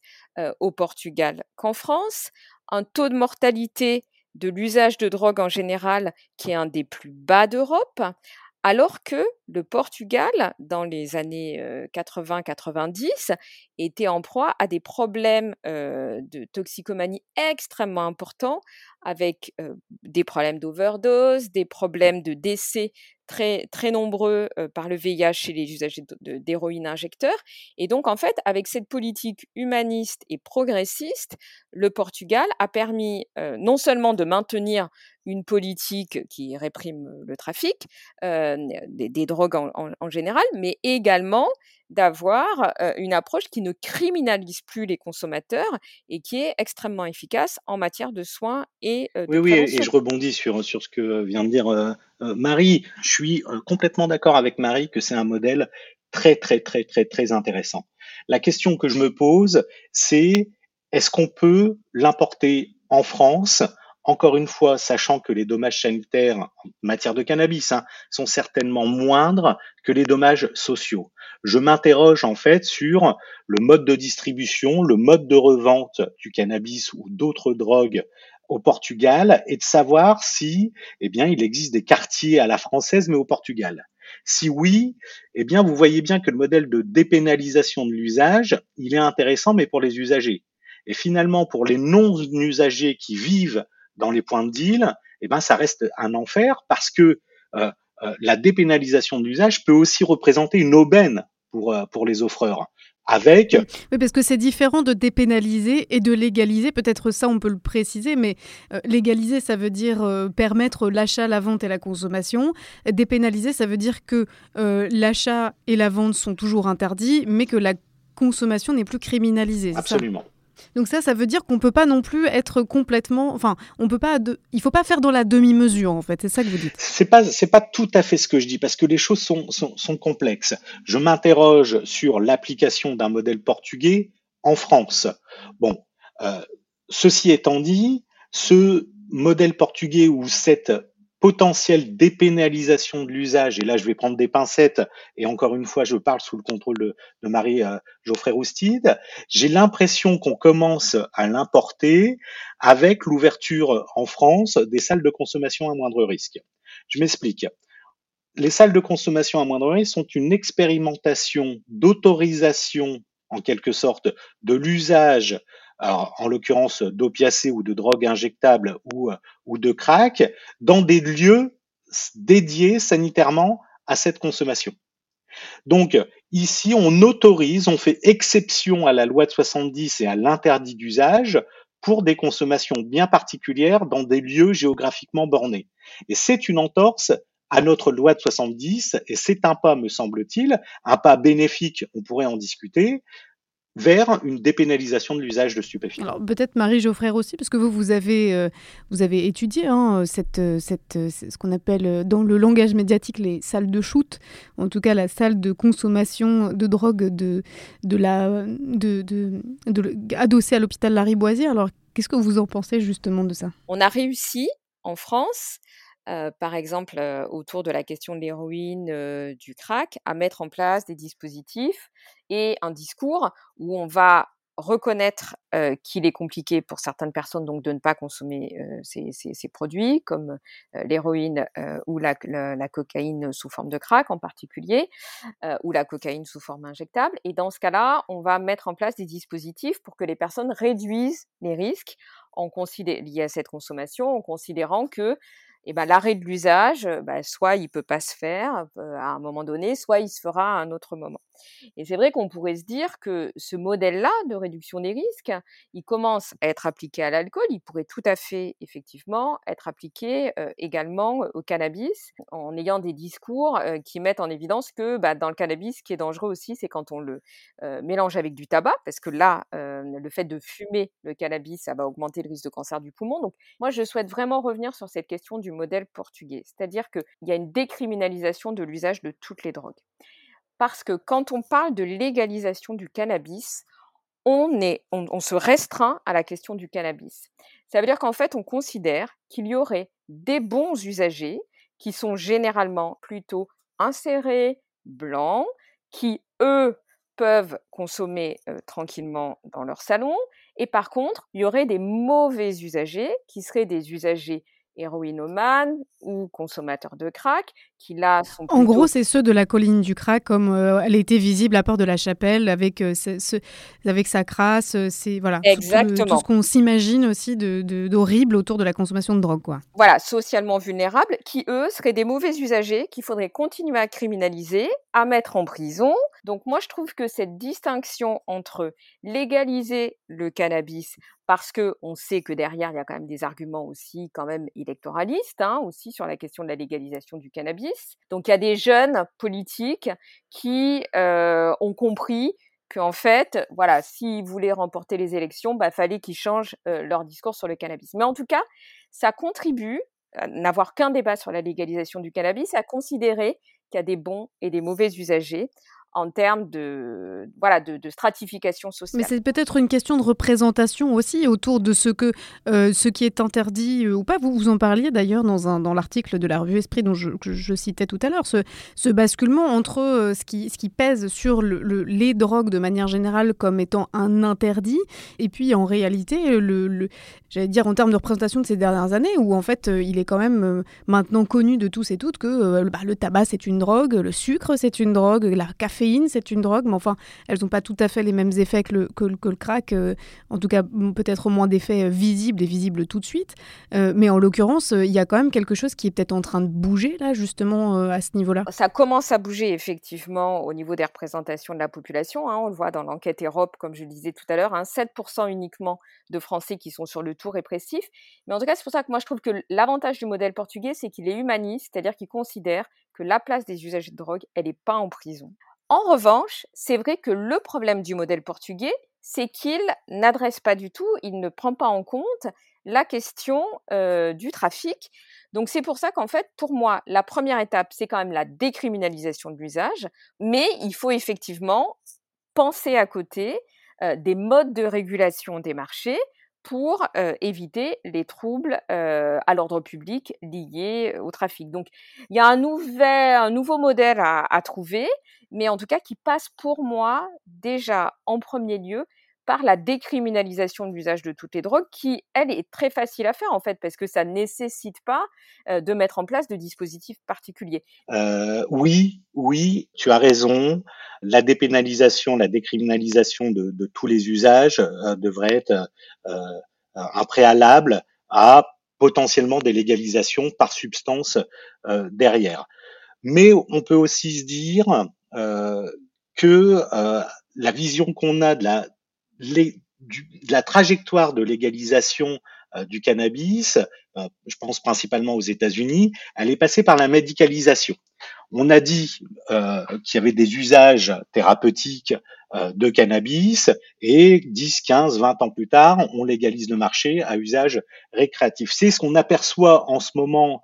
au Portugal qu'en France, un taux de mortalité de l'usage de drogue en général qui est un des plus bas d'Europe, alors que le Portugal, dans les années 80-90, était en proie à des problèmes de toxicomanie extrêmement importants, avec des problèmes d'overdose, des problèmes de décès très, très nombreux par le VIH chez les usagers d'héroïne injecteurs. Et donc, en fait, avec cette politique humaniste et progressiste, le Portugal a permis non seulement de maintenir une politique qui réprime le trafic des, drogues en, général, mais également d'avoir une approche qui ne criminalise plus les consommateurs et qui est extrêmement efficace en matière de soins et de oui, oui, et je rebondis sur, sur ce que vient de dire Marie. Je suis complètement d'accord avec Marie que c'est un modèle très, très, très, très, très intéressant. La question que je me pose, c'est est-ce qu'on peut l'importer en France encore une fois, sachant que les dommages sanitaires en matière de cannabis hein, sont certainement moindres que les dommages sociaux. Je m'interroge en fait sur le mode de distribution, le mode de revente du cannabis ou d'autres drogues au Portugal et de savoir si, eh bien, il existe des quartiers à la française mais au Portugal. Si oui, eh bien, vous voyez bien que le modèle de dépénalisation de l'usage, il est intéressant, mais pour les usagers. Et finalement, pour les non-usagers qui vivent dans les points de deal, eh ben ça reste un enfer parce que euh, euh, la dépénalisation de l'usage peut aussi représenter une aubaine pour, euh, pour les offreurs. Avec... Oui, parce que c'est différent de dépénaliser et de légaliser. Peut-être ça, on peut le préciser, mais légaliser, ça veut dire permettre l'achat, la vente et la consommation. Dépénaliser, ça veut dire que l'achat et la vente sont toujours interdits, mais que la consommation n'est plus criminalisée. Absolument. Donc ça, ça veut dire qu'on peut pas non plus être complètement, enfin, on peut pas, de... il faut pas faire dans la demi-mesure en fait. C'est ça que vous dites. C'est pas, c'est pas tout à fait ce que je dis parce que les choses sont, sont, complexes. Je m'interroge sur l'application d'un modèle portugais en France. Bon, euh, ceci étant dit, ce modèle portugais ou cette potentielle dépénalisation de l'usage, et là je vais prendre des pincettes, et encore une fois je parle sous le contrôle de, Marie euh, Geoffrey Roustide, j'ai l'impression qu'on commence à l'importer avec l'ouverture en France des salles de consommation à moindre risque. Je m'explique. Les salles de consommation à moindre risque sont une expérimentation d'autorisation en quelque sorte de l'usage en l'occurrence d'opiacés ou de drogues injectables ou, ou de crack, dans des lieux dédiés sanitairement à cette consommation. Donc ici, on autorise, on fait exception à la loi de 70 et à l'interdit d'usage pour des consommations bien particulières dans des lieux géographiquement bornés. Et c'est une entorse à notre loi de 70 et c'est un pas, me semble-t-il, un pas bénéfique, on pourrait en discuter, vers une dépénalisation de l'usage de stupéfiants. Alors peut-être Marie Geoffrey aussi, parce que vous, vous avez, euh, vous avez étudié hein, cette, euh, cette, euh, ce qu'on appelle dans le langage médiatique les salles de shoot, en tout cas la salle de consommation de drogue de, de la, de, de, adossée à l'hôpital Lariboisière. Alors qu'est-ce que vous en pensez justement de ça? On a réussi en France par exemple, autour de la question de l'héroïne, du crack, à mettre en place des dispositifs et un discours où on va reconnaître qu'il est compliqué pour certaines personnes donc de ne pas consommer ces, produits comme l'héroïne ou la, cocaïne sous forme de crack en particulier ou la cocaïne sous forme injectable. Et dans ce cas-là, on va mettre en place des dispositifs pour que les personnes réduisent les risques liés à cette consommation en considérant que et ben, l'arrêt de l'usage, bah, soit il peut pas se faire à un moment donné, soit il se fera à un autre moment. Et c'est vrai qu'on pourrait se dire que ce modèle-là de réduction des risques, il commence à être appliqué à l'alcool, il pourrait tout à fait effectivement être appliqué également au cannabis, en ayant des discours qui mettent en évidence que bah, dans le cannabis, ce qui est dangereux aussi, c'est quand on le mélange avec du tabac, parce que là, le fait de fumer le cannabis, ça va augmenter le risque de cancer du poumon. Donc moi, je souhaite vraiment revenir sur cette question du modèle portugais. C'est-à-dire qu'il y a une décriminalisation de l'usage de toutes les drogues. Parce que quand on parle de légalisation du cannabis, on, se restreint à la question du cannabis. Ça veut dire qu'en fait, on considère qu'il y aurait des bons usagers qui sont généralement plutôt insérés, blancs, qui, eux, peuvent consommer euh, tranquillement dans leur salon. Et par contre, il y aurait des mauvais usagers qui seraient des usagers héroïnomane ou consommateur de crack, qui là sont En gros, c'est ceux de la colline du crack, comme euh, elle était visible à Port de la Chapelle, avec, euh, ce, avec sa crasse, euh, c'est voilà, Exactement. Tout, ce qu'on s'imagine aussi d'horrible de, autour de la consommation de drogue. Quoi. Voilà, socialement vulnérables, qui eux seraient des mauvais usagers qu'il faudrait continuer à criminaliser, à mettre en prison. Donc moi, je trouve que cette distinction entre légaliser le cannabis parce que on sait que derrière il y a quand même des arguments aussi quand même électoralistes hein, aussi sur la question de la légalisation du cannabis. Donc il y a des jeunes politiques qui euh, ont compris qu'en fait, voilà, s'ils voulaient remporter les élections, bah fallait qu'ils changent euh, leur discours sur le cannabis. Mais en tout cas, ça contribue à n'avoir qu'un débat sur la légalisation du cannabis, à considérer qu'il y a des bons et des mauvais usagers en termes de, voilà, de, stratification sociale. Mais c'est peut-être une question de représentation aussi autour de ce, que, euh, ce qui est interdit euh, ou pas. Vous, vous en parliez d'ailleurs dans, dans l'article de la revue Esprit dont je, que je citais tout à l'heure, ce, ce, basculement entre euh, ce, qui, ce qui pèse sur le, les drogues de manière générale comme étant un interdit et puis en réalité, le, j'allais dire en termes de représentation de ces dernières années où en fait il est quand même maintenant connu de tous et toutes que bah, le tabac c'est une drogue, le sucre c'est une drogue, la café c'est une drogue, mais enfin, elles n'ont pas tout à fait les mêmes effets que le, crack, euh, en tout cas peut-être moins d'effets euh, visibles et visibles tout de suite. Euh, mais en l'occurrence, il y a quand même quelque chose qui est peut-être en train de bouger, là, justement, à ce niveau-là. Ça commence à bouger, effectivement, au niveau des représentations de la population. Hein. on le voit dans l'enquête Europe, comme je le disais tout à l'heure, hein, 7% uniquement de Français qui sont sur le tout répressif. Mais en tout cas, c'est pour ça que moi, je trouve que l'avantage du modèle portugais, c'est qu'il est humaniste, c'est-à-dire qu'il considère que la place des usagers de drogue, elle n'est pas en prison. En revanche, c'est vrai que le problème du modèle portugais, c'est qu'il n'adresse pas du tout, il ne prend pas en compte la question du trafic. Donc c'est pour ça qu'en fait, pour moi, la première étape, c'est quand même la décriminalisation de l'usage, mais il faut effectivement penser à côté des modes de régulation des marchés pour éviter les troubles à l'ordre public liés au trafic. Donc il y a un, nouvel, un nouveau modèle à, à, trouver, mais en tout cas qui passe pour moi déjà en premier lieu par la décriminalisation de l'usage de toutes les drogues, qui, elle, est très facile à faire, en fait, parce que ça ne nécessite pas de mettre en place de dispositifs particuliers. Oui, oui, tu as raison. La dépénalisation, la décriminalisation de, tous les usages devrait être un préalable à potentiellement des légalisations par substance derrière. Mais on peut aussi se dire que la vision qu'on a de la la trajectoire de légalisation euh, du cannabis, euh, je pense principalement aux États-Unis, elle est passée par la médicalisation. On a dit euh, qu'il y avait des usages thérapeutiques de cannabis et 10, 15, 20 ans plus tard, on légalise le marché à usage récréatif. C'est ce qu'on aperçoit en ce moment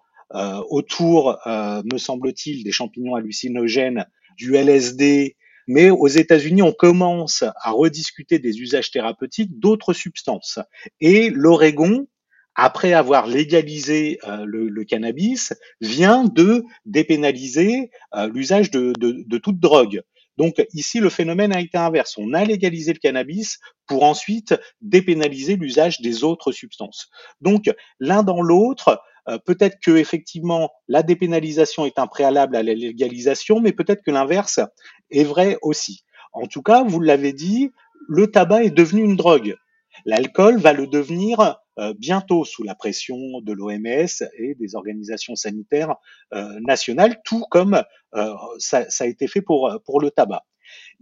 autour, me semble-t-il, des champignons hallucinogènes, du LSD mais aux États-Unis, on commence à rediscuter des usages thérapeutiques d'autres substances. Et l'Oregon, après avoir légalisé euh, le, cannabis, vient de dépénaliser euh, l'usage de, de, de, toute drogue. Donc ici, le phénomène a été inverse. On a légalisé le cannabis pour ensuite dépénaliser l'usage des autres substances. Donc l'un dans l'autre, euh, peut-être que effectivement la dépénalisation est un préalable à la légalisation, mais peut-être que l'inverse est vrai aussi. En tout cas, vous l'avez dit, le tabac est devenu une drogue. L'alcool va le devenir euh, bientôt sous la pression de l'OMS et des organisations sanitaires euh, nationales, tout comme euh, ça, ça, a été fait pour, pour le tabac.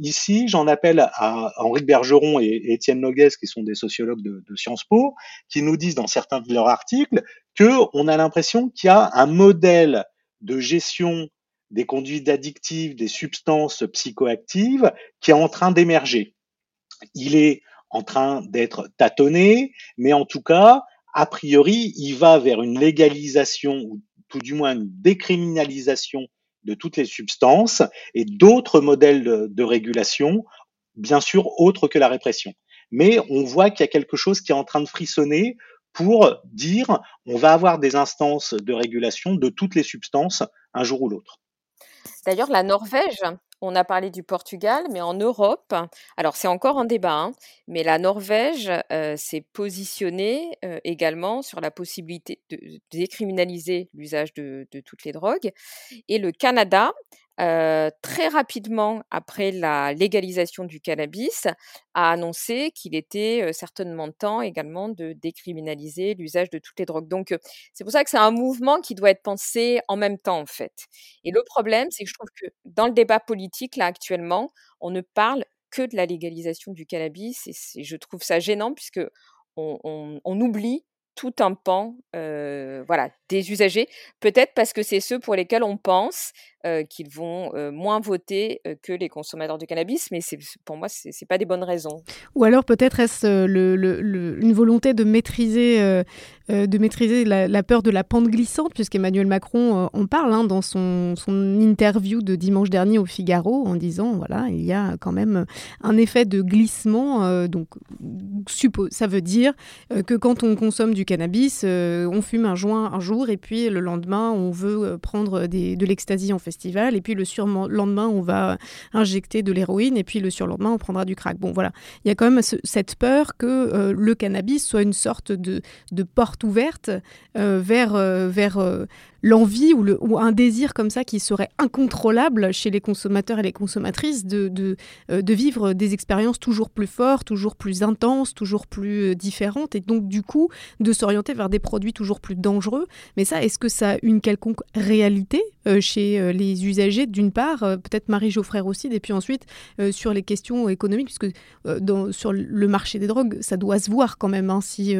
Ici, j'en appelle à Henri Bergeron et, Étienne Nogues, qui sont des sociologues de, de, Sciences Po, qui nous disent dans certains de leurs articles que on a l'impression qu'il y a un modèle de gestion des conduites addictives, des substances psychoactives, qui est en train d'émerger. Il est en train d'être tâtonné, mais en tout cas, a priori, il va vers une légalisation ou tout du moins une décriminalisation de toutes les substances et d'autres modèles de, régulation, bien sûr autres que la répression. Mais on voit qu'il y a quelque chose qui est en train de frissonner pour dire on va avoir des instances de régulation de toutes les substances un jour ou l'autre. D'ailleurs, la Norvège on a parlé du Portugal, mais en Europe, alors c'est encore en débat, hein, mais la Norvège euh, s'est positionnée euh, également sur la possibilité de décriminaliser l'usage de, toutes les drogues. Et le Canada euh, très rapidement après la légalisation du cannabis, a annoncé qu'il était euh, certainement temps également de décriminaliser l'usage de toutes les drogues. Donc, euh, c'est pour ça que c'est un mouvement qui doit être pensé en même temps, en fait. Et le problème, c'est que je trouve que dans le débat politique, là, actuellement, on ne parle que de la légalisation du cannabis, et je trouve ça gênant puisque on oublie tout un pan voilà, des usagers, peut-être parce que c'est ceux pour lesquels on pense qu'ils vont moins voter que les consommateurs de cannabis, mais pour moi, ce n'est pas des bonnes raisons. Ou alors peut-être est-ce une volonté de maîtriser, de maîtriser la, peur de la pente glissante, puisqu'Emmanuel Macron en parle hein, dans son, son, interview de dimanche dernier au Figaro, en disant, voilà, il y a quand même un effet de glissement, donc ça veut dire que quand on consomme du cannabis, on fume un joint un jour, et puis le lendemain, on veut prendre de l'ecstasy en fait et puis le surlendemain, on va injecter de l'héroïne, et puis le surlendemain, on prendra du crack. Bon, voilà. Il y a quand même cette peur que euh, le cannabis soit une sorte de, porte ouverte euh, vers, euh, vers l'envie ou, un désir comme ça qui serait incontrôlable chez les consommateurs et les consommatrices de, de, de vivre des expériences toujours plus fortes, toujours plus intenses, toujours plus différentes, et donc du coup de s'orienter vers des produits toujours plus dangereux. Mais ça, est-ce que ça a une quelconque réalité chez les usagers d'une part, euh, peut-être Marie Geoffrey aussi, et puis ensuite euh, sur les questions économiques, puisque euh, dans, sur le marché des drogues, ça doit se voir quand même. Hein, si,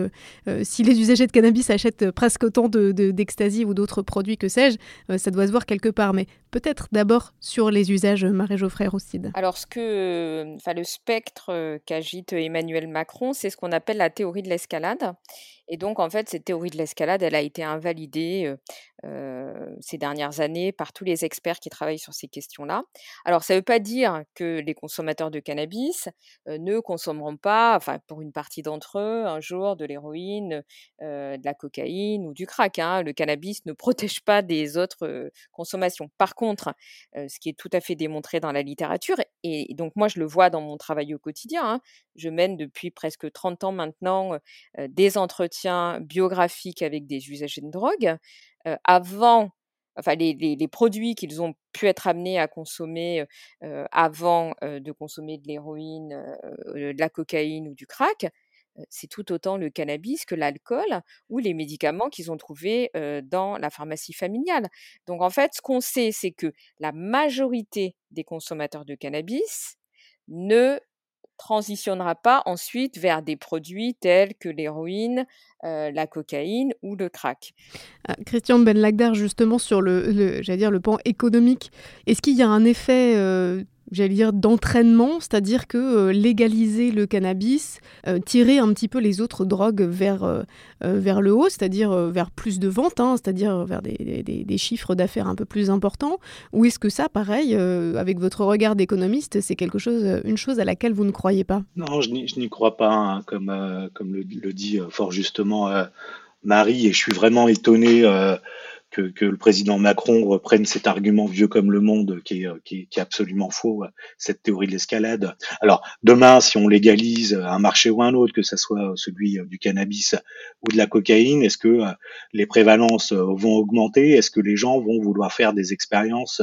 si les usagers de cannabis achètent presque autant d'ecstasy de, ou d'autres produits que sais-je, ça doit se voir quelque part. Mais peut-être d'abord sur les usages Geoffrey Roustide. Alors ce que, enfin, le spectre qu'agite Emmanuel Macron, c'est ce qu'on appelle la théorie de l'escalade. Et donc, en fait, cette théorie de l'escalade, elle a été invalidée ces dernières années par tous les experts qui travaillent sur ces questions-là. Alors, ça ne veut pas dire que les consommateurs de cannabis ne consommeront pas, enfin, pour une partie d'entre eux, un jour de l'héroïne, de la cocaïne ou du crack. Hein. Le cannabis ne protège pas des autres consommations. Par contre, ce qui est tout à fait démontré dans la littérature, et, donc moi, je le vois dans mon travail au quotidien, hein, je mène depuis presque 30 ans maintenant des entretiens biographiques avec des usagers de drogue, avant, enfin les, produits qu'ils ont pu être amenés à consommer avant de consommer de l'héroïne, de la cocaïne ou du crack, c'est tout autant le cannabis que l'alcool ou les médicaments qu'ils ont trouvés dans la pharmacie familiale. Donc en fait, ce qu'on sait, c'est que la majorité des consommateurs de cannabis ne transitionnera pas ensuite vers des produits tels que l'héroïne, euh, la cocaïne ou le crack. Ah, Christian Ben Lagdar, justement sur le, le dire le pan économique, est-ce qu'il y a un effet euh, j'allais dire, d'entraînement, c'est-à-dire que euh, légaliser le cannabis, euh, tirer un petit peu les autres drogues vers, euh, vers le haut, c'est-à-dire vers plus de ventes, hein, c'est-à-dire vers des, des, chiffres d'affaires un peu plus importants, ou est-ce que ça, pareil, avec votre regard d'économiste, c'est quelque chose, une chose à laquelle vous ne croyez pas? Non, je n'y crois pas, hein, comme, comme le, le, dit fort justement Marie, et je suis vraiment étonné que, le président Macron reprenne cet argument vieux comme le monde qui est, absolument faux, cette théorie de l'escalade. Alors demain, si on légalise un marché ou un autre, que ce soit celui du cannabis ou de la cocaïne, est-ce que les prévalences vont augmenter? Est-ce que les gens vont vouloir faire des expériences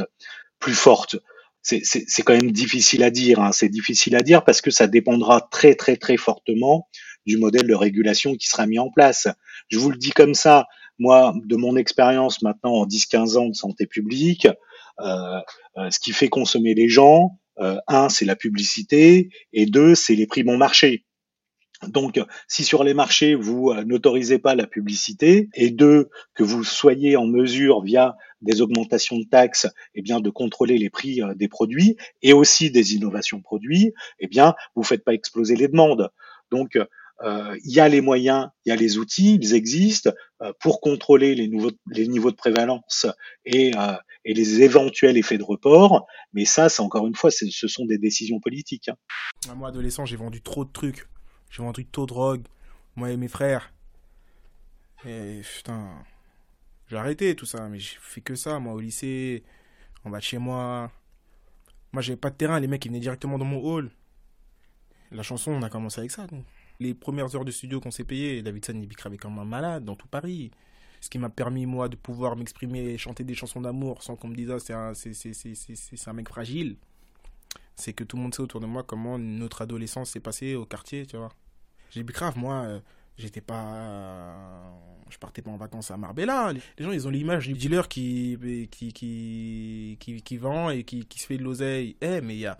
plus fortes? C'est quand même difficile à dire. Hein. C'est difficile à dire parce que ça dépendra très très très fortement du modèle de régulation qui sera mis en place. Je vous le dis comme ça, moi, de mon expérience maintenant en 10-15 ans de santé publique, euh, euh, ce qui fait consommer les gens, euh, un, c'est la publicité, et deux, c'est les prix bon marché. Donc, si sur les marchés, vous n'autorisez pas la publicité, et deux, que vous soyez en mesure, via des augmentations de taxes, eh bien, de contrôler les prix des produits, et aussi des innovations produits, eh bien, vous faites pas exploser les demandes. Donc, il y a les moyens, il y a les outils, ils existent euh, pour contrôler les, niveaux de prévalence et, euh, et, les éventuels effets de report. Mais ça, c'est encore une fois, ce sont des décisions politiques. Hein. Moi, adolescent, j'ai vendu trop de trucs. J'ai vendu trop de drogue. Moi et mes frères. Et putain, j'ai arrêté tout ça. Mais j'ai fait que ça, moi, au lycée, en bas de chez moi. Moi, j'avais pas de terrain. Les mecs, ils venaient directement dans mon hall. La chanson, on a commencé avec ça. Donc les premières heures de studio qu'on s'est payées, Davidson il bicravait comme un malade dans tout Paris. Ce qui m'a permis, moi, de pouvoir m'exprimer et chanter des chansons d'amour sans qu'on me dise, ah, c'est un, un mec fragile. C'est que tout le monde sait autour de moi comment notre adolescence s'est passée au quartier, tu vois. J'ai bicrave, moi, euh, j'étais pas. je partais pas en vacances à Marbella. Les gens, ils ont l'image du dealer qui, qui, qui, qui, qui vend et qui, qui se fait de l'oseille. Eh, mais il y a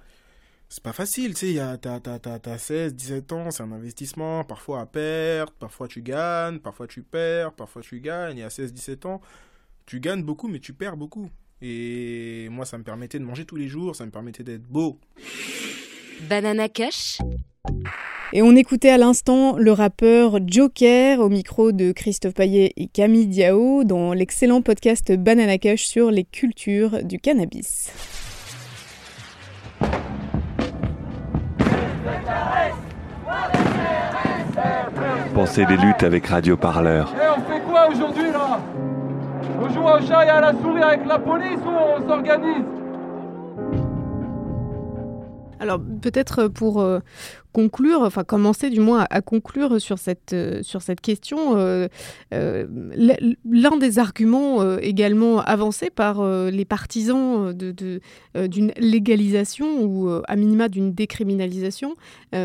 c'est pas facile, tu sais, t'as, t'as, t'as, 16, 17 ans, c'est un investissement, parfois à perte, parfois tu gagnes, parfois tu perds, parfois tu gagnes, et à 16, 17 ans, tu gagnes beaucoup, mais tu perds beaucoup. Et moi, ça me permettait de manger tous les jours, ça me permettait d'être beau. Banana Cash et on écoutait à l'instant le rappeur Joker au micro de Christophe Paillet et Camille Diao dans l'excellent podcast Banana Cash sur les cultures du cannabis. Pensez les luttes avec Radio Parleur. Et on fait quoi aujourd'hui là? On joue au chat et à la souris avec la police ou on s'organise? Alors peut-être pour euh, conclure, enfin commencer du moins à, conclure sur cette, euh, sur cette question, euh, l'un des arguments également avancés par les partisans d'une de, légalisation ou à minima d'une décriminalisation,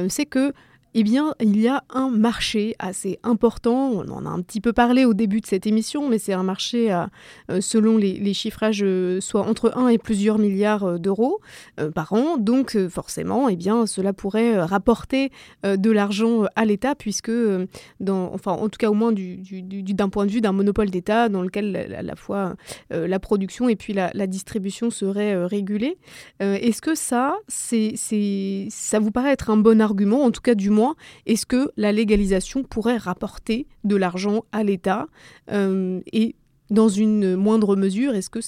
c'est que eh bien, il y a un marché assez important. On en a un petit peu parlé au début de cette émission, mais c'est un marché, à, euh, selon les, chiffrages, euh, soit entre 1 et plusieurs milliards euh, d'euros par an. Donc, forcément, eh bien, cela pourrait rapporter de l'argent à l'État, puisque, en tout cas, au moins d'un point de vue d'un monopole d'État, dans lequel à la fois la production et puis la, distribution seraient régulées. Est-ce que ça, ça vous paraît être un bon argument, en tout cas, du moins est-ce que la légalisation pourrait rapporter de l'argent à l'État euh, et dans une moindre mesure, est-ce que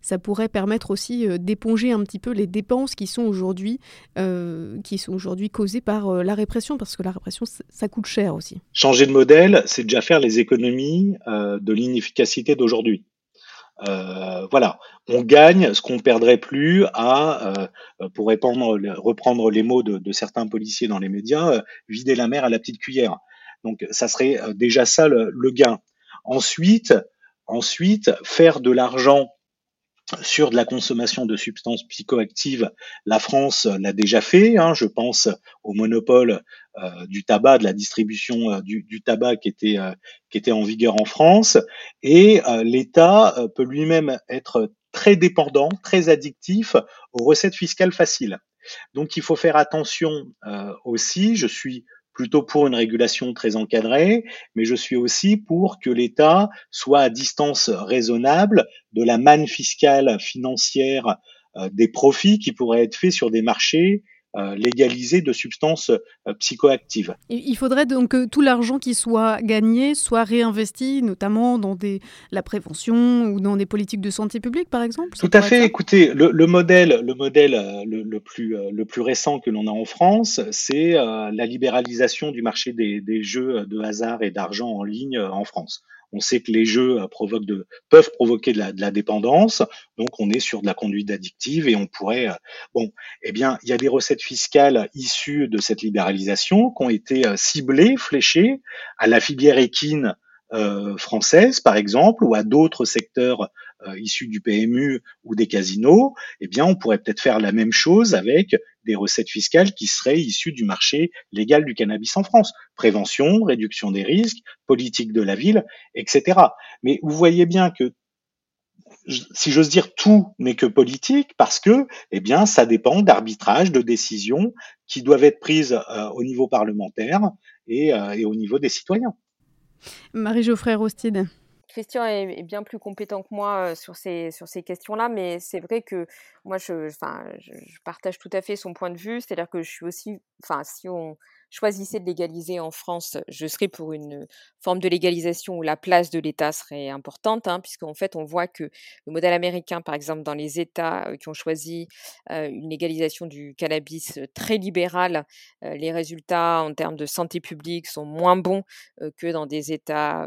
ça pourrait permettre aussi euh, d'éponger un petit peu les dépenses qui sont aujourd'hui, euh, qui sont aujourd'hui causées par la répression, parce que la répression, ça coûte cher aussi. Changer de modèle, c'est déjà faire les économies de l'inefficacité d'aujourd'hui. Euh, voilà, on gagne ce qu'on perdrait plus à, euh, pour reprendre les mots de, certains policiers dans les médias, euh, vider la mer à la petite cuillère. Donc ça serait déjà ça le, gain. Ensuite, faire de l'argent sur de la consommation de substances psychoactives, la France l'a déjà fait. Hein, je pense au monopole du tabac, de la distribution euh, du, tabac qui était, euh, qui était en vigueur en France. Et l'État peut lui-même être très dépendant, très addictif aux recettes fiscales faciles. Donc il faut faire attention aussi. Je suis plutôt pour une régulation très encadrée, mais je suis aussi pour que l'État soit à distance raisonnable de la manne fiscale financière euh, des profits qui pourraient être faits sur des marchés euh, légalisés de substances euh, psychoactives. Il faudrait donc que tout l'argent qui soit gagné soit réinvesti, notamment dans des, la prévention ou dans des politiques de santé publique, par exemple Tout à fait. Écoutez, le, modèle, le, modèle le, plus, le plus récent que l'on a en France, c'est la libéralisation du marché des, des, jeux de hasard et d'argent en ligne en France. On sait que les jeux provoquent de, peuvent provoquer de la, de la, dépendance. Donc, on est sur de la conduite addictive et on pourrait, bon, eh bien, il y a des recettes fiscales issues de cette libéralisation qui ont été ciblées, fléchées à la filière équine euh, française, par exemple, ou à d'autres secteurs euh, issus du PMU ou des casinos, eh bien, on pourrait peut-être faire la même chose avec des recettes fiscales qui seraient issues du marché légal du cannabis en France. Prévention, réduction des risques, politique de la ville, etc. Mais vous voyez bien que si j'ose dire, tout n'est que politique parce que, eh bien, ça dépend d'arbitrages, de décisions qui doivent être prises euh, au niveau parlementaire et, et au niveau des citoyens. Marie-Geoffrey Rostide. Christian est, bien plus compétent que moi sur ces, sur ces questions-là, mais c'est vrai que moi, je, je, je, partage tout à fait son point de vue. C'est-à-dire que je suis aussi, enfin, si on, choisissait de légaliser en France, je serais pour une forme de légalisation où la place de l'État serait importante, hein, puisqu'en fait, on voit que le modèle américain, par exemple, dans les États qui ont choisi une légalisation du cannabis très libérale, les résultats en termes de santé publique sont moins bons que dans des États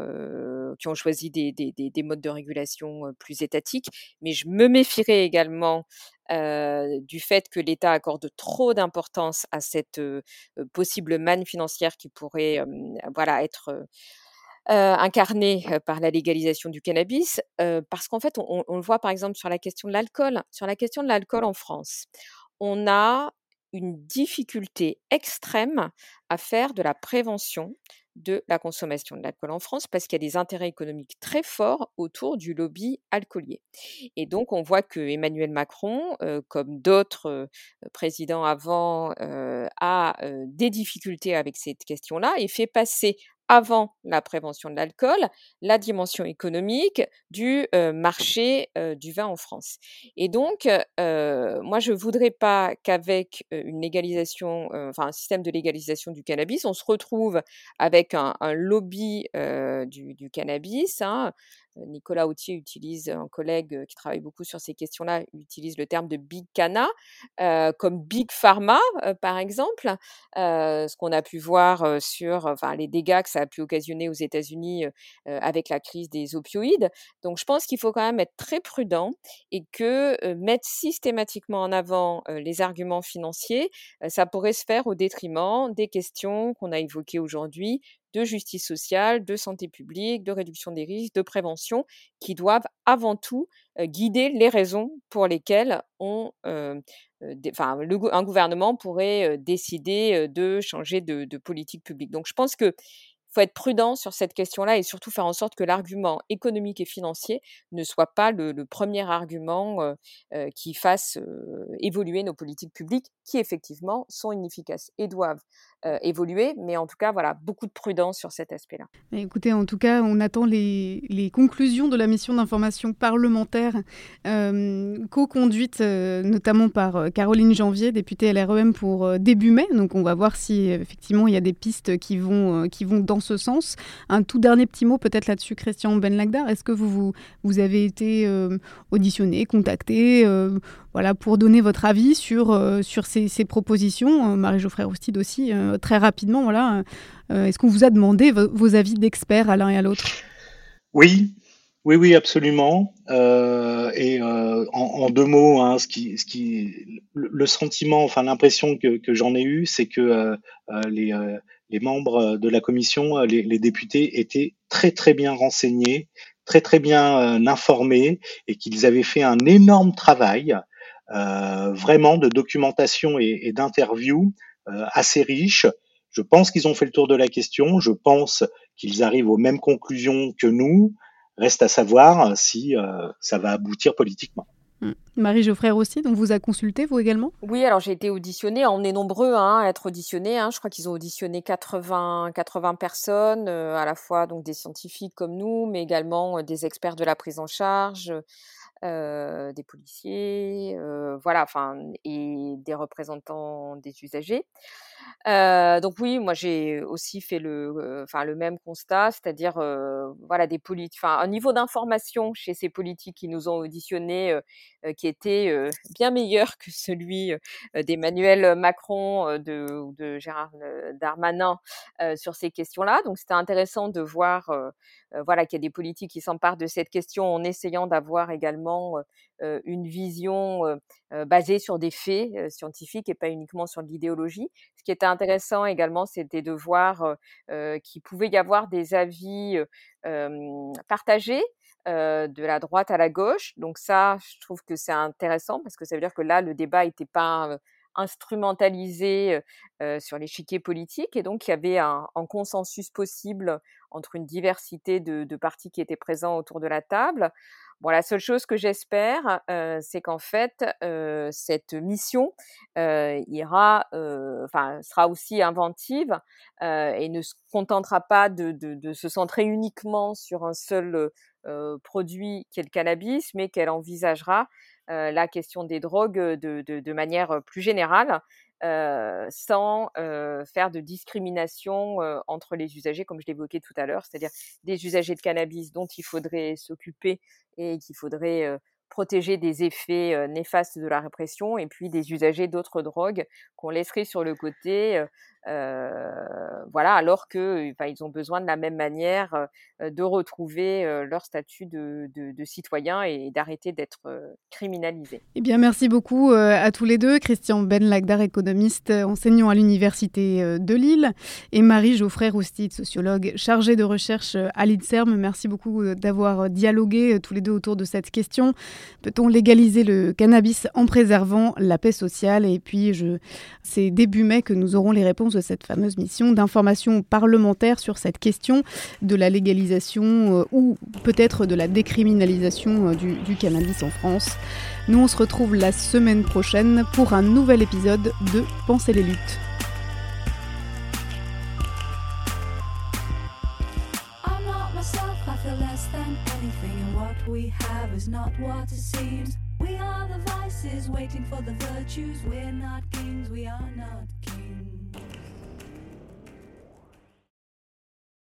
qui ont choisi des, modes de régulation plus étatiques. Mais je me méfierais également du fait que l'État accorde trop d'importance à cette possible manne financière qui pourrait voilà, être incarnée par la légalisation du cannabis, parce qu'en fait, on, on, le voit par exemple sur la question de l'alcool. Sur la question de l'alcool en France, on a une difficulté extrême à faire de la prévention de la consommation de l'alcool en France parce qu'il y a des intérêts économiques très forts autour du lobby alcoolier. Et donc on voit que Emmanuel Macron, comme d'autres présidents avant, a des difficultés avec cette question-là et fait passer avant la prévention de l'alcool, la dimension économique du marché du vin en France. Et donc, moi, je ne voudrais pas qu'avec une légalisation, enfin un système de légalisation du cannabis, on se retrouve avec un, lobby du, cannabis. Hein, Nicolas Autier utilise, un collègue qui travaille beaucoup sur ces questions-là, utilise le terme de big cana, comme big pharma, par exemple, ce qu'on a pu voir sur enfin, les dégâts que ça a pu occasionner aux États-Unis avec la crise des opioïdes. Donc, je pense qu'il faut quand même être très prudent et que mettre systématiquement en avant les arguments financiers, ça pourrait se faire au détriment des questions qu'on a évoquées aujourd'hui de justice sociale, de santé publique, de réduction des risques, de prévention, qui doivent avant tout guider les raisons pour lesquelles un gouvernement pourrait décider de changer de, politique publique. Donc je pense que faut être prudent sur cette question-là et surtout faire en sorte que l'argument économique et financier ne soit pas le, premier argument qui fasse évoluer nos politiques publiques qui effectivement sont inefficaces et doivent évoluer. Mais en tout cas, voilà, beaucoup de prudence sur cet aspect-là. Écoutez, en tout cas, on attend les, conclusions de la mission d'information parlementaire co-conduite notamment par Caroline Janvier, députée LREM pour début mai. Donc on va voir si effectivement il y a des pistes qui vont, qui vont dans ce sens. Un tout dernier petit mot peut-être là-dessus, Christian Ben Lagdar. Est-ce que vous, vous, avez été euh, auditionné, contacté euh, voilà, pour donner votre avis sur, euh, ces, propositions Marie-Geoffrey Roustide aussi, très rapidement. Voilà, Est-ce qu'on vous a demandé vos, avis d'experts à l'un et à l'autre? Oui, oui, oui, absolument. Euh, et euh, en, deux mots, hein, le sentiment, enfin l'impression que, j'en ai eu, c'est que euh, les, membres de la commission, les, députés étaient très très bien renseignés, très très bien informés, et qu'ils avaient fait un énorme travail, vraiment de documentation et, et d'interview assez riche. Je pense qu'ils ont fait le tour de la question. Je pense qu'ils arrivent aux mêmes conclusions que nous. Reste à savoir si euh, ça va aboutir politiquement. Mmh. Marie-Geoffrey aussi, donc vous a consulté, vous également? Oui, alors j'ai été auditionnée. On est nombreux hein, à être auditionnés. Hein. Je crois qu'ils ont auditionné 80, 80 personnes, euh, à la fois donc des scientifiques comme nous, mais également euh, des experts de la prise en charge, euh, des policiers, voilà, enfin, et des représentants des usagers. Donc oui, moi j'ai aussi fait le, enfin le même constat, c'est-à-dire voilà des enfin un niveau d'information chez ces politiques qui nous ont auditionnés qui était bien meilleur que celui d'Emmanuel Macron ou de Gérard Darmanin sur ces questions-là. Donc c'était intéressant de voir voilà qu'il y a des politiques qui s'emparent de cette question en essayant d'avoir également une vision basée sur des faits scientifiques et pas uniquement sur l'idéologie. Ce qui était intéressant également, c'était de voir qu'il pouvait y avoir des avis partagés de la droite à la gauche. Donc ça, je trouve que c'est intéressant parce que ça veut dire que là, le débat n'était pas instrumentalisé sur l'échiquier politique et donc il y avait un, consensus possible entre une diversité de, partis qui étaient présents autour de la table. Bon, la seule chose que j'espère, euh, c'est qu'en fait, cette mission ira, enfin, sera aussi inventive et ne se contentera pas de, se centrer uniquement sur un seul produit qui est le cannabis, mais qu'elle envisagera la question des drogues de manière plus générale euh, sans euh, faire de discrimination euh, entre les usagers, comme je l'évoquais tout à l'heure, c'est-à-dire des usagers de cannabis dont il faudrait s'occuper et qu'il faudrait protéger des effets néfastes de la répression, et puis des usagers d'autres drogues qu'on laisserait sur le côté euh, voilà, alors que ils ont besoin de la même manière de retrouver leur statut de, de, citoyen et d'arrêter d'être criminalisés. Eh bien, merci beaucoup à tous les deux. Christian Ben Lagdar, économiste, enseignant à l'Université de Lille, et Marie Geoffrey Roustit, sociologue chargée de recherche à l'INSERM. Merci beaucoup d'avoir dialogué tous les deux autour de cette question. Peut-on légaliser le cannabis en préservant la paix sociale? Et puis, c'est début mai que nous aurons les réponses de cette fameuse mission d'information parlementaire sur cette question de la légalisation euh, ou peut-être de la décriminalisation euh, du, cannabis en France. Nous, on se retrouve la semaine prochaine pour un nouvel épisode de Penser les luttes. we have is not what it seems. We are the vices waiting for the virtues. We're not kings, we are not.